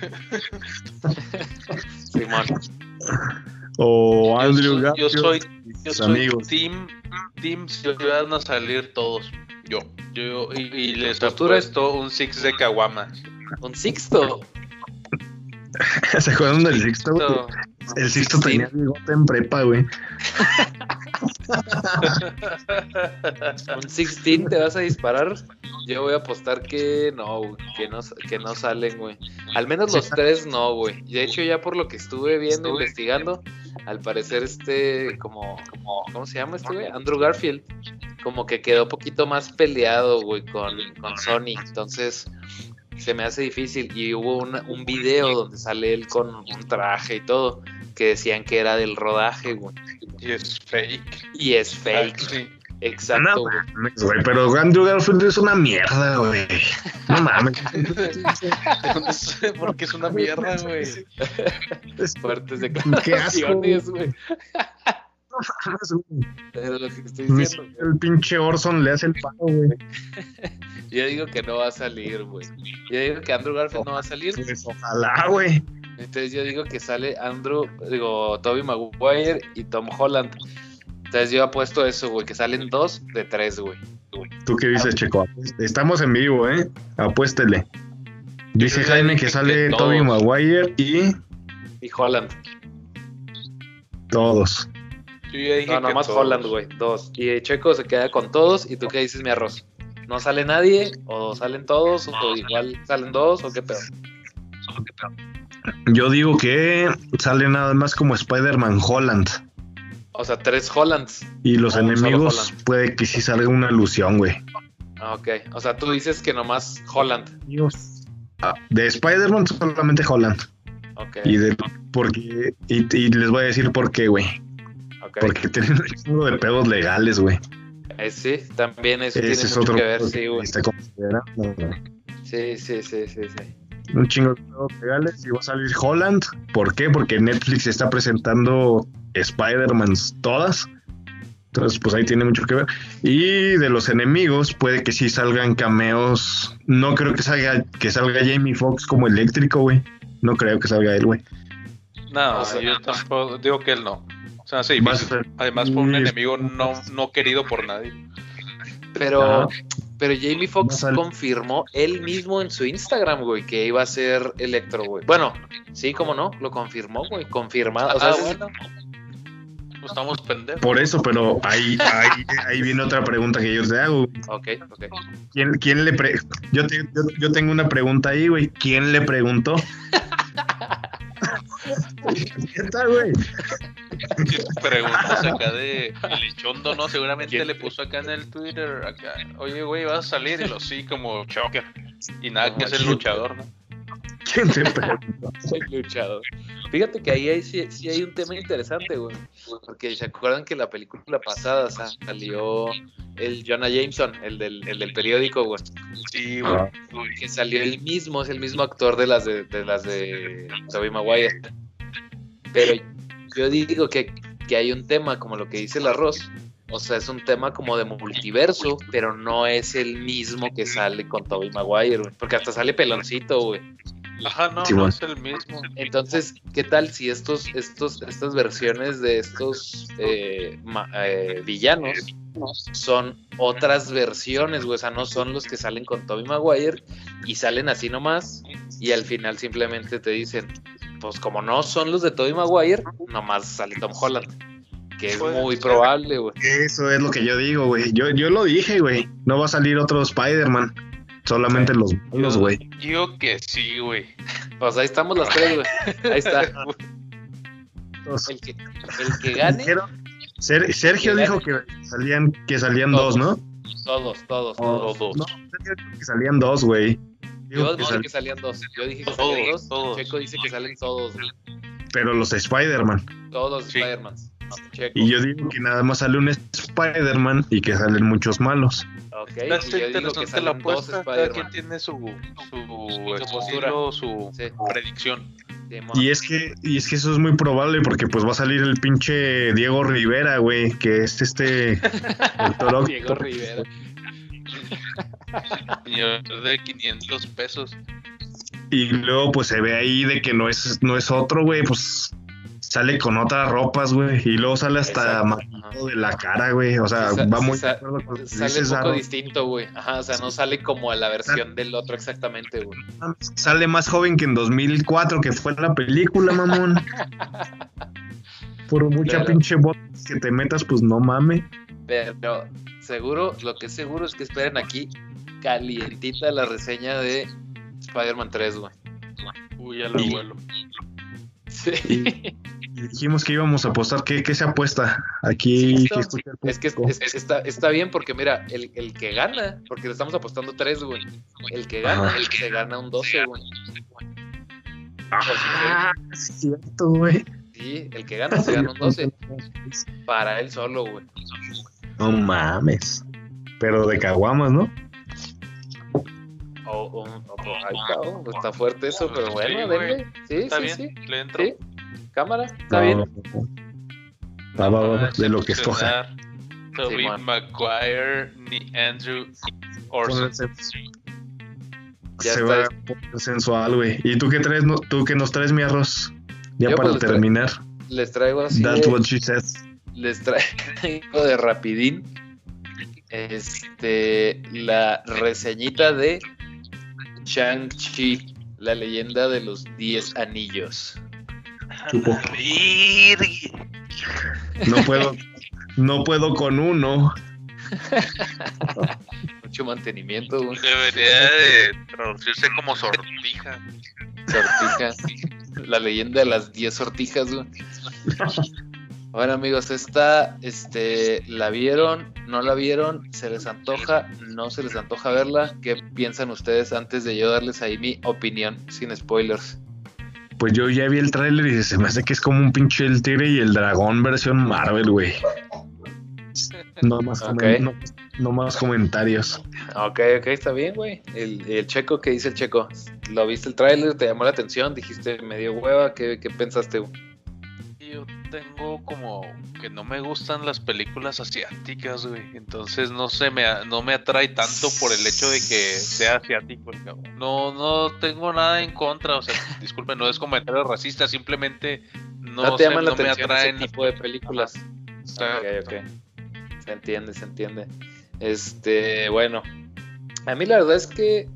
O Andrew Yo, yo soy, yo soy Team, team si van a salir todos. Yo. yo y, les apuesto un six de Kawama. ¿Un sixto? ¿Se acuerdan del sixto? El sixto tenía bigote en prepa, güey. ¿Un 16 te vas a disparar? Yo voy a apostar que no, que no, que no salen, güey. Al menos los tres no, güey. De hecho, ya por lo que estuve viendo, investigando, al parecer este, como, como, ¿cómo se llama este güey? Andrew Garfield, como que quedó un poquito más peleado, güey, con, con Sony. Entonces, se me hace difícil. Y hubo un video donde sale él con un traje y todo, que decían que era del rodaje, güey. Y es fake. Y es fake. Exacto, güey. pero Andrew Garfield es una mierda, güey. No mames. Porque es una mierda, güey. Es fuertes declaraciones, güey. Pero lo que estoy diciendo. El pinche Orson le hace el pago, güey. Yo digo que no va a salir, güey. Yo digo que Andrew Garfield no va a salir. Pues ojalá, güey. Entonces yo digo que sale Andrew, digo, Toby Maguire y Tom Holland. Entonces yo apuesto eso, güey, que salen dos de tres, güey. ¿Tú qué dices, Checo? Estamos en vivo, ¿eh? Apuéstele. Dice Jaime que sale Toby Maguire y... Y Holland. Todos. No, nomás Holland, güey. Dos. Y Checo se queda con todos. ¿Y tú qué dices, mi arroz? ¿No sale nadie? ¿O salen todos? ¿O igual salen dos? ¿O qué peor? Yo digo que sale nada más como Spider-Man Holland. O sea, tres Hollands. Y los enemigos puede que sí salga una alusión, güey. Ah, ok. O sea, tú dices que nomás Holland. Dios. Ah, de Spider-Man solamente Holland. Ok. Y, de, porque, y, les voy a decir por qué, güey. Okay. Porque tienen un chingo de pedos legales, güey. Eh, sí, también eso tiene es mucho que ver, sí, güey. Sí, sí, sí, sí, sí un chingo de pedos legales y va a salir Holland. ¿Por qué? Porque Netflix está presentando Spider-Man todas. Entonces, pues ahí tiene mucho que ver. Y de los enemigos, puede que sí salgan cameos. No creo que salga, que salga Jamie Foxx como eléctrico, güey. No creo que salga él, güey. No, yo tampoco digo que él no. O sea, sí, además fue un enemigo no, no querido por nadie. Pero, pero Jamie Foxx confirmó él mismo en su Instagram, güey, que iba a ser Electro, güey. Bueno, sí, cómo no, lo confirmó, güey, confirmado. ah, bueno. Pues estamos pendejos. Por eso, pero ahí, ahí, ahí, viene otra pregunta que yo te hago. Ok, ok. ¿Quién, quién le pre yo, te, yo, yo, tengo una pregunta ahí, güey. ¿Quién le preguntó? ¿Qué tal, güey? Preguntas acá de Lechondo, ¿no? Seguramente le puso acá en el Twitter, acá, oye, güey, vas a salir, y lo sí, como choker. Y nada, que es el luchador, ¿no? ¿Quién te preguntó? Soy luchador. Fíjate que ahí hay, sí, sí, hay un tema interesante, güey. Porque se acuerdan que la película pasada salió el Jonah Jameson, el del, el del periódico, güey. Sí, güey. Que salió el mismo, es el mismo actor de las de, de las de Tobey Maguire. Pero yo digo que, que hay un tema, como lo que dice el arroz, o sea, es un tema como de multiverso, pero no es el mismo que sale con Tobey Maguire, güey. Porque hasta sale peloncito, güey. Ajá, no, Sí, no es el mismo. Entonces, ¿qué tal si estos, estos, estas versiones de estos eh, ma- eh, villanos son otras versiones, güey? O sea, no son los que salen con Tobey Maguire y salen así nomás y al final simplemente te dicen, pues como no son los de Tobey Maguire, nomás sale Tom Holland. Que es muy probable, güey. Eso es lo que yo digo, güey. Yo, yo lo dije, güey. No va a salir otro Spider-Man. Solamente los malos, güey. Yo que sí, güey. Pues ahí estamos las tres, güey. Ahí está. El que, el que gane, Dijeron- Ser- Sergio Que dijo gane. que salían, que salían Todos. dos, ¿no? todos, todos, Oh, todos. No, Sergio dijo que salían dos, güey. Yo que dije sal- que salían dos. Yo dije que Todos, salían dos. todos. Checo dice que salen todos, güey. Pero los Spider-Man. Todos Sí. Spider-Mans. Checo. Y yo digo que nada más sale un Spider-Man y que salen muchos malos. Ok, Está y yo digo que interesante la dos apuesta. Cada quien tiene su, su, postura. estilo, su Sí. predicción. Y es que, y es que eso es muy probable porque pues va a salir el pinche Diego Rivera, güey, que es este el Toro- Diego Rivera. Señor de 500 pesos. Y luego pues se ve ahí de que no es, no es otro, güey, pues sale con otras ropas, güey, y luego sale hasta Exacto. maquillado de la cara, güey, o sea, Sí, va sí, muy sa- con Sale un poco distinto, güey. Ajá, o sea, no sale como a la versión del otro exactamente, güey. Sale más joven que en 2004, que fue la película, mamón. Por mucha Claro. pinche bota que te metas, pues no mames. Pero seguro, lo que es seguro es que esperen aquí calientita la reseña de Spider-Man 3, güey. Uy, ya lo Y- vuelo. Sí. Y dijimos que íbamos a apostar, ¿qué, qué se apuesta? Aquí Es que es- público. es- está, está bien porque mira, el, el que gana, porque le estamos apostando 3, güey. El que gana, Ajá. el que gana un 12, güey. Ah, es cierto, güey. Sí, el que gana se gana un 12 para él solo, güey. No mames. Pero de caguamas, ¿no? O, o- o- o- ay, cabrón, está fuerte eso, pero bueno, Sí, denle. Sí, Está sí, bien, sí. le entro. Sí, cámara, está No, bien. Va, va, va, Ah, de lo que escoja. Simón. Maguire ni Andrew Orson. Se, Ya se está. va a sensual, güey. ¿Y tú qué traes, no- tú qué nos traes, mi arroz? Ya Yo, para pues, terminar. Les traigo así. That's de- what she says. les traigo de rapidín este la reseñita de Shang-Chi, la leyenda de los 10 anillos. Chupo. No puedo, no puedo con uno. Mucho mantenimiento, güey. Debería de traducirse como sortija. sortija. La leyenda de las 10 sortijas, güey. Bueno, amigos, esta, este, ¿la vieron? ¿No la vieron? ¿Se les antoja? ¿No se les antoja verla? ¿Qué piensan ustedes antes de yo darles ahí mi opinión, sin spoilers? Pues yo ya vi el tráiler y se me hace que es como un pinche el tigre y el dragón versión Marvel, güey. No más, Ok. comen- no, no más comentarios. Ok, ok, está bien, güey. El, el checo, ¿qué dice el checo? ¿Lo viste el tráiler? ¿Te llamó la atención? ¿Dijiste medio hueva? ¿Qué, qué pensaste? güey? Tengo como que no me gustan las películas asiáticas, güey. Entonces no se me no me atrae tanto por el hecho de que sea asiático el cabrón. No, no tengo nada en contra, o sea, disculpen, no es comentario racista, simplemente no, No, te llaman la no me atención atraen ese tipo de películas. Está- Ok, ok. Se entiende, se entiende. Este, bueno. A mí la verdad es que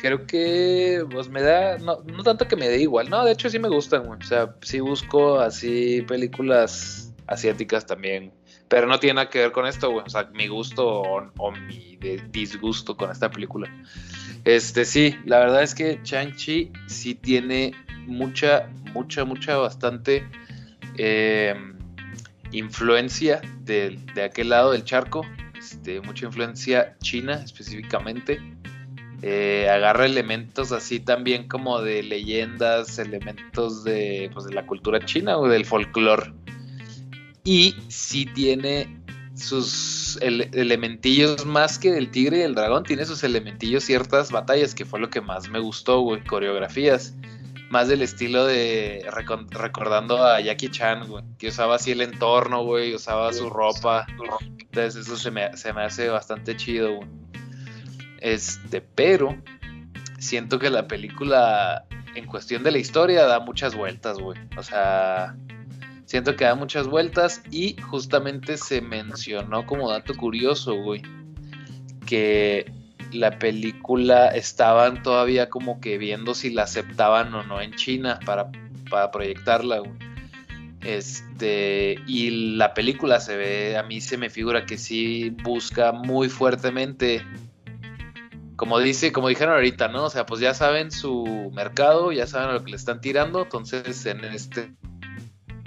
creo que pues me da, no, no tanto que me dé igual, no, de hecho sí me gustan. O sea, sí busco así películas asiáticas también. Pero no tiene nada que ver con esto. O sea, mi gusto o, o mi disgusto con esta película. Este, sí, la verdad es que Chang-Chi sí tiene mucha, mucha, mucha, bastante eh, influencia de, de aquel lado del charco. Este, mucha influencia china específicamente. Eh, agarra elementos así también como de leyendas, elementos de, pues, de la cultura china o del folclore. Y sí tiene sus ele- elementillos más que del tigre y el dragón, tiene sus elementillos ciertas batallas, que fue lo que más me gustó, güey, coreografías. Más del estilo de recordando a Jackie Chan, güey, que usaba así el entorno, güey, usaba su ropa, Entonces eso se me, se me hace bastante chido, güey. Este, pero siento que la película, en cuestión de la historia, da muchas vueltas, güey. O sea, siento que da muchas vueltas y justamente se mencionó como dato curioso, güey, que la película estaban todavía como que viendo si la aceptaban o no en China para, para proyectarla, güey. Este, y la película se ve, a mí se me figura que sí busca muy fuertemente, como dice, como dijeron ahorita, ¿no? O sea, pues ya saben su mercado, ya saben lo que le están tirando, entonces en este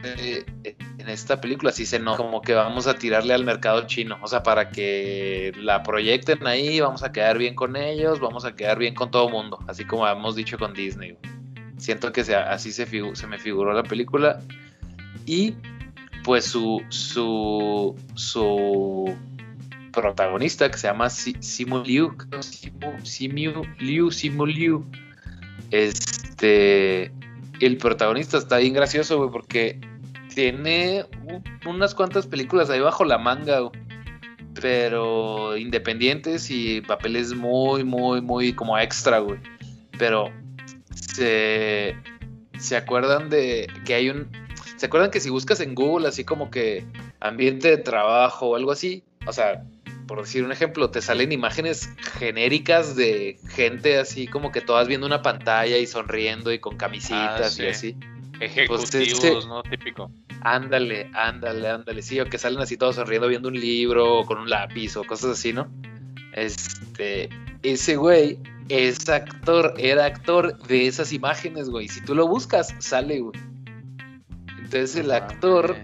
en esta película sí se no como que vamos a tirarle al mercado chino, o sea, para que la proyecten ahí, vamos a quedar bien con ellos, vamos a quedar bien con todo mundo, así como hemos dicho con Disney. Siento que sea, así se, se me figuró la película y pues su, su, su protagonista que se llama Simu Liu, Simu, Liu, Simu Liu, este, el protagonista está bien gracioso, güey, porque tiene unas cuantas películas ahí bajo la manga, pero independientes y papeles muy, muy, muy como extra, güey. Pero se, se acuerdan de que hay un, ¿Se acuerdan que si buscas en Google así como que ambiente de trabajo o algo así? O sea, por decir un ejemplo, te salen imágenes genéricas de gente así como que todas viendo una pantalla y sonriendo y con camisitas Ah, y así. Ejecutivos, Pues ese- ¿no? Típico. Ándale, ándale, ándale. Sí, o que salen así todos sonriendo viendo un libro o con un lápiz o cosas así, ¿no? Este, ese güey es actor, era actor de esas imágenes, güey. Si tú lo buscas, sale, güey. Entonces el actor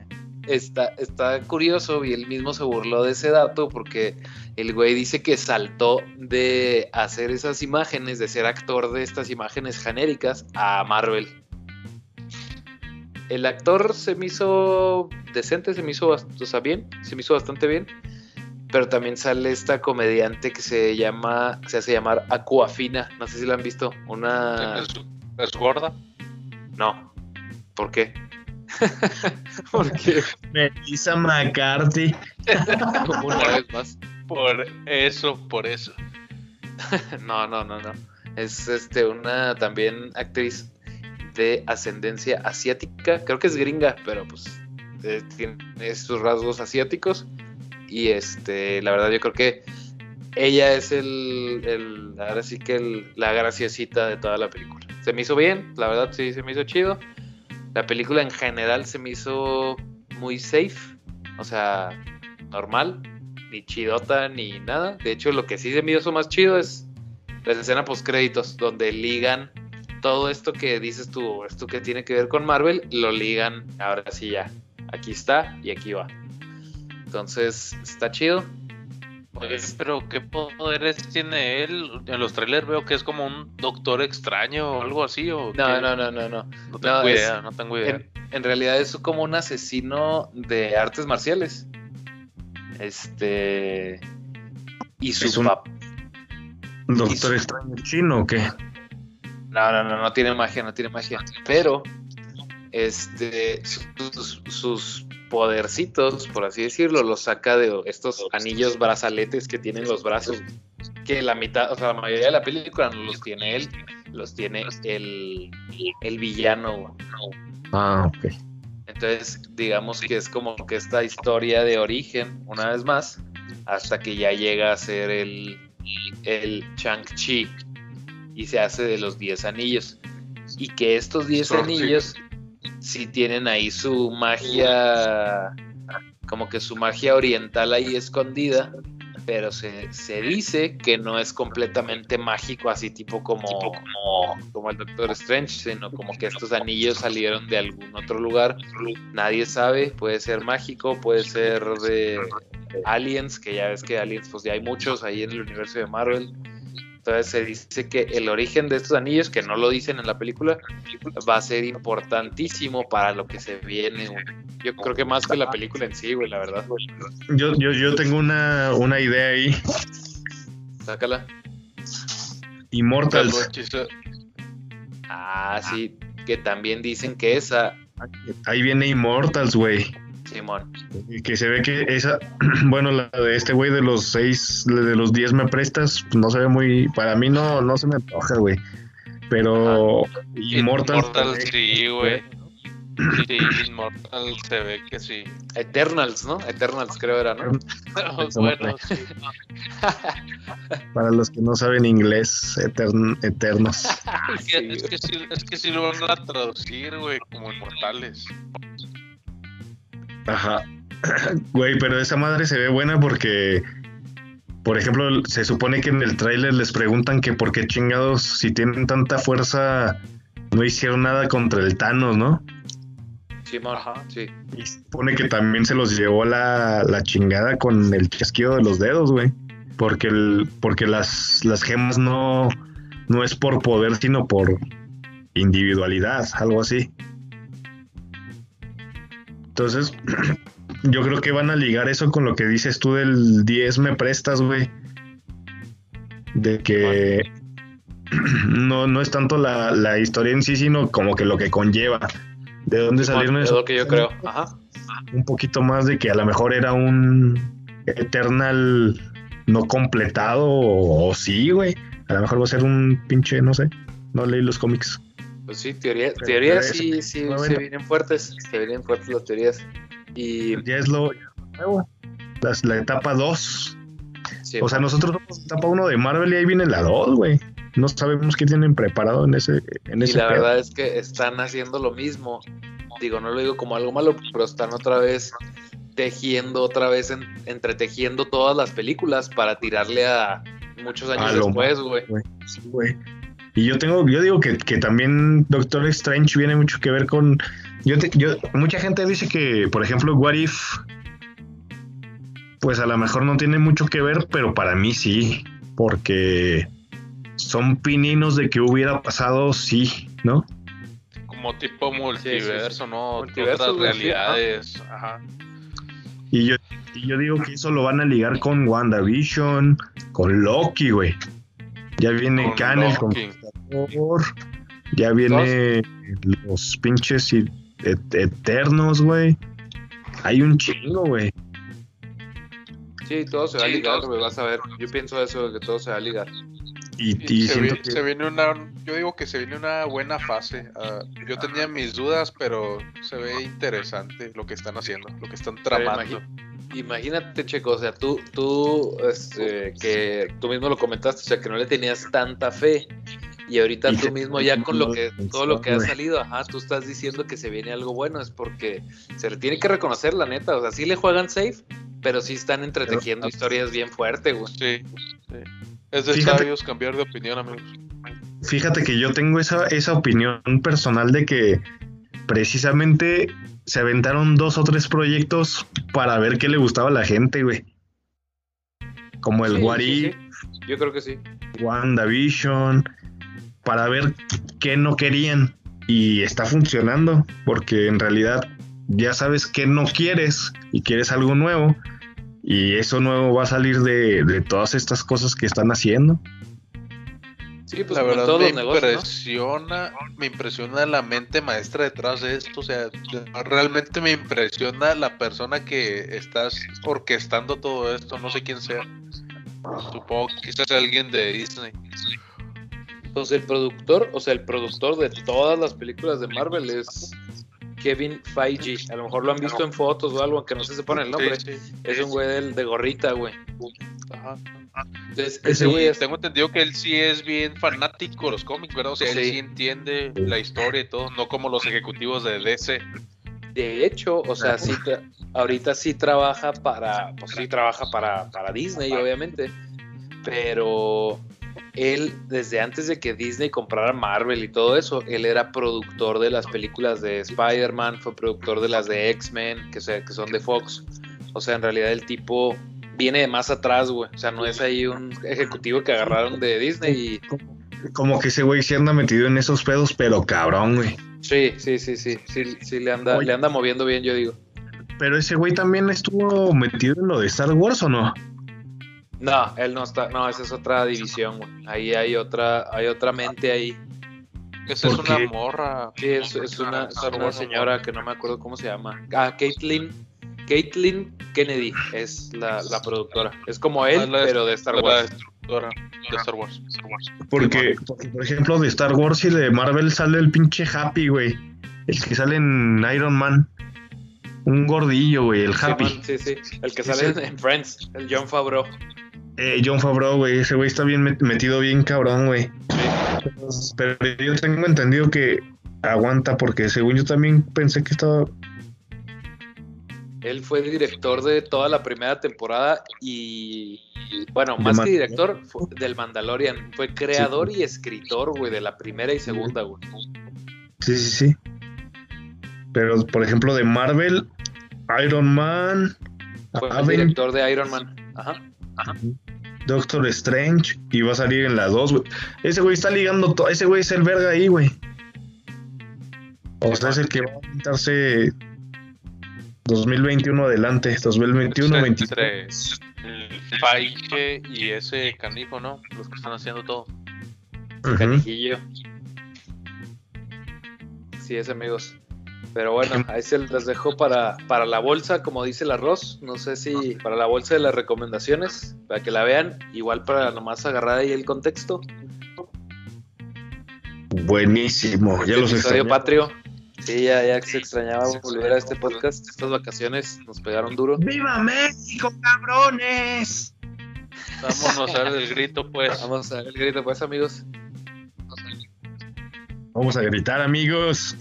está, está curioso y él mismo se burló de ese dato porque el güey dice que saltó de hacer esas imágenes, de ser actor de estas imágenes genéricas a Marvel. El actor se me hizo decente, se me hizo o sea, bien, se me hizo bastante bien. Pero también sale esta comediante que se llama, se hace llamar Aquafina. No sé si la han visto. Una. ¿Es, es gorda? No. ¿Por qué? Porque Melissa McCarthy. una vez más. Por eso, por eso. No, no, no, no. Es este una también actriz de ascendencia asiática. Creo que es gringa, pero pues eh, tiene sus rasgos asiáticos. Y este, la verdad, yo creo que ella es el, el ahora sí que el- la graciosita de toda la película. Se me hizo bien, la verdad sí se me hizo chido. La película en general se me hizo muy safe, o sea, normal, ni chidota ni nada. De hecho, lo que sí se me hizo más chido es la escena post créditos, donde ligan todo esto que dices tú, esto que tiene que ver con Marvel, lo ligan ahora sí ya. Aquí está y aquí va. Entonces, está chido. Oye, pero ¿qué poderes tiene él? En los trailers veo que es como un doctor extraño o algo así. ¿o No, qué? no, no, no, no. No tengo no, es- idea, no tengo idea. En, en realidad es como un asesino de artes marciales. Este. Y su Es un- pap- Doctor Extraño chino, ¿o qué? No, no, no, no tiene magia, no tiene magia. Pero, este, sus, sus podercitos, por así decirlo, los saca de estos anillos brazaletes que tienen los brazos. Que la mitad, o sea, la mayoría de la película no los tiene él, los tiene el, el villano. Ah, ok. Entonces, digamos que es como que esta historia de origen, una vez más, hasta que ya llega a ser el, el Chang-Chi y se hace de los 10 anillos. Y que estos 10 Sorry. anillos sí tienen ahí su magia, como que su magia oriental ahí escondida, pero se, se dice que no es completamente mágico, así tipo como, como, como el Doctor Strange, sino como que estos anillos salieron de algún otro lugar. Nadie sabe, puede ser mágico, puede ser de aliens, que ya ves que aliens, pues ya hay muchos ahí en el universo de Marvel. Entonces se dice que el origen de estos anillos, que no lo dicen en la película, va a ser importantísimo para lo que se viene. Yo creo que más que la película en sí, güey, la verdad. Yo, yo, yo tengo una, una idea ahí. Sácala. Immortals. Ah, sí, que también dicen que esa. Ahí viene Immortals, güey. Simón. Y que se ve que esa, bueno, la de este güey de los seis, de los diez me prestas, no se ve muy, para mí no, no se me antoja, güey. Pero Immortal. Immortal sí, güey. Sí, Immortal se ve que sí. Eternals, ¿no? Eternals creo era, ¿no? bueno. Para los que no saben inglés, etern- eternos. Es que, es, que sí, es que sí lo van a traducir, güey, como Inmortales. Ajá. Güey, pero esa madre se ve buena porque, por ejemplo, se supone que en el tráiler les preguntan que por qué chingados, si tienen tanta fuerza, no hicieron nada contra el Thanos, ¿no? Simón, Ajá. sí. Y se supone que también se los llevó la, la chingada con el chasquido de los dedos, güey. Porque, el, porque las, las gemas no, no es por poder, sino por individualidad, algo así. Entonces, yo creo que van a ligar eso con lo que dices tú del 10 me prestas, güey. De que no, no es tanto la, la historia en sí, sino como que lo que conlleva. ¿De dónde salieron es lo que yo creo. Ajá. un poquito más de que a lo mejor era un Eternal no completado o, o sí, güey. A lo mejor va a ser un pinche, no sé. No leí los cómics. Pues sí, teoría, teorías sí, sí, bueno. se vienen fuertes. Se vienen fuertes las teorías. Y Ya es lo, nuevo. Las- la etapa 2. sí, O sea, nosotros somos etapa 1 de Marvel y ahí viene la 2, güey. No sabemos qué tienen preparado en ese, en y ese la pedo. verdad es que están haciendo lo mismo. Digo, no lo digo como algo malo, pero están otra vez tejiendo, otra vez en- entretejiendo todas las películas para tirarle a muchos años A después, güey. Sí, güey. Y yo tengo, yo digo que, que también Doctor Strange viene mucho que ver con. Yo, te- yo, mucha gente dice que, por ejemplo, What If, pues a lo mejor no tiene mucho que ver, pero para mí sí, porque son pininos de que hubiera pasado, sí, ¿no? Como tipo multiverso, ¿no? Multiverso, Otras sí, realidades. Ajá. Y yo, y yo digo que eso lo van a ligar con WandaVision, con Loki, güey. Ya viene Con Canel, con Thor, ya viene los pinches et- eternos, güey. Hay un chingo, güey. Sí, todo se va a ligar, güey, vas a ver. Yo pienso eso, de que todo se va a ligar. Y, Y y se, siento vi- que se viene una, yo digo que se viene una buena fase. Ah, yo tenía mis dudas, pero se ve interesante lo que están haciendo, lo que están tramando. Imagínate, Checo, o sea, tú, tú, este, que tú mismo lo comentaste, o sea, que no le tenías tanta fe. Y ahorita Y tú mismo ya con lo que, todo lo que ha salido, ajá, tú estás diciendo que se viene algo bueno, es porque se le tiene que reconocer la neta, o sea, sí le juegan safe, pero sí están entretejiendo historias bien fuertes, güey. Sí, sí. Es de Fíjate- sabios cambiar de opinión, amigos. fíjate que yo tengo esa, esa opinión personal de que precisamente se aventaron dos o tres proyectos para ver qué le gustaba a la gente, güey. Como el Sí, sí. Yo creo que sí. WandaVision, para ver qué no querían. Y está funcionando, porque en realidad ya sabes qué no quieres y quieres algo nuevo. Y eso nuevo va a salir de, de todas estas cosas que están haciendo. Sí, pues la verdad todos me impresiona, me impresiona la mente maestra detrás de esto, o sea, realmente me impresiona la persona que estás orquestando todo esto, no sé quién sea. Supongo que quizás alguien de Disney. Pues el productor, o sea, el productor de todas las películas de Marvel es Kevin Feige. A lo mejor lo han visto en fotos o algo, aunque no sé si se pone el nombre. Sí, sí. Es un güey del- de gorrita, güey. Ajá. Entonces, Ese güey es- tengo entendido que él sí es bien fanático de los cómics, ¿verdad? O sea, él Sí. sí entiende la historia y todo, no como los ejecutivos de DC. de hecho, o sea, sí tra- ahorita sí trabaja para, pues sí trabaja para, para Disney, obviamente. Pero él, desde antes de que Disney comprara Marvel y todo eso, él era productor de las películas de Spider-Man, fue productor de las de X-Men, que, se- que son de Fox. O sea, en realidad el tipo viene de más atrás, güey. O sea, no es ahí un ejecutivo que agarraron de Disney y... Como que ese güey se anda metido en esos pedos, pero cabrón, güey. Sí, sí, sí, sí, sí, sí le anda, Oye. le anda moviendo bien, yo digo. Pero ese güey también estuvo metido en lo de Star Wars o no? No, él no está, no, esa es otra división, güey. Ahí hay otra, hay otra mente ahí. Esa es ¿Por una morra. Sí, es, es una, es una señora que no me acuerdo cómo se llama. Ah, Caitlyn, Caitlin Kennedy es la, la productora. Es como él, pero de Star la Wars. destructora de Star Wars. Porque, porque, por ejemplo, de Star Wars y de Marvel sale el pinche Happy, güey. El que sale en Iron Man. Un gordillo, güey, el Happy. Sí, sí. El que Sí, sale sí. en Friends, el John Favreau. Eh, John Favreau, güey. Ese güey está bien met- metido, bien cabrón, güey. Pero yo tengo entendido que aguanta, porque según yo también pensé que estaba. Él fue director de toda la primera temporada y, bueno, más que director, fue- del Mandalorian. Fue creador y escritor, güey, de la primera y segunda, güey. Sí, sí, sí. Pero, por ejemplo, de Marvel, Iron Man, Fue el director de Iron Man. Ajá. Doctor Strange, y va a salir en la 2, güey. Ese güey está ligando todo. Ese güey es el verga ahí, güey. O sea, es el que va a pintarse 2021 adelante. 2021, 22. Entre el Faiche y ese canijo, ¿no? Los que están haciendo todo. Ujú. Canijillo. Sí es, amigos. Pero bueno, ahí se las dejo para, para la bolsa, como dice el arroz. No sé si para la bolsa de las recomendaciones, para que la vean. Igual para nomás agarrar ahí el contexto. Buenísimo. Ya los episodio extrañaba. patrio. Sí, ya, ya se extrañaba volver a este podcast. Estas vacaciones nos pegaron duro. ¡Viva México, cabrones! Vámonos a dar el grito, pues. Vamos a ver el grito, pues, amigos. Vamos a gritar, amigos.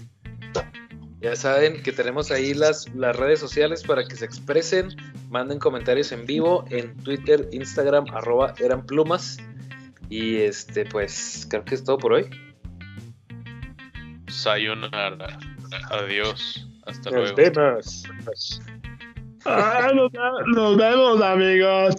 Ya saben que tenemos ahí las, las redes sociales para que se expresen, manden comentarios en vivo en Twitter, Instagram, arroba eran plumas. Y este, pues creo que es todo por hoy. Sayonara. Adiós. Hasta Nos luego. vemos. Ah, nos, nos vemos, amigos.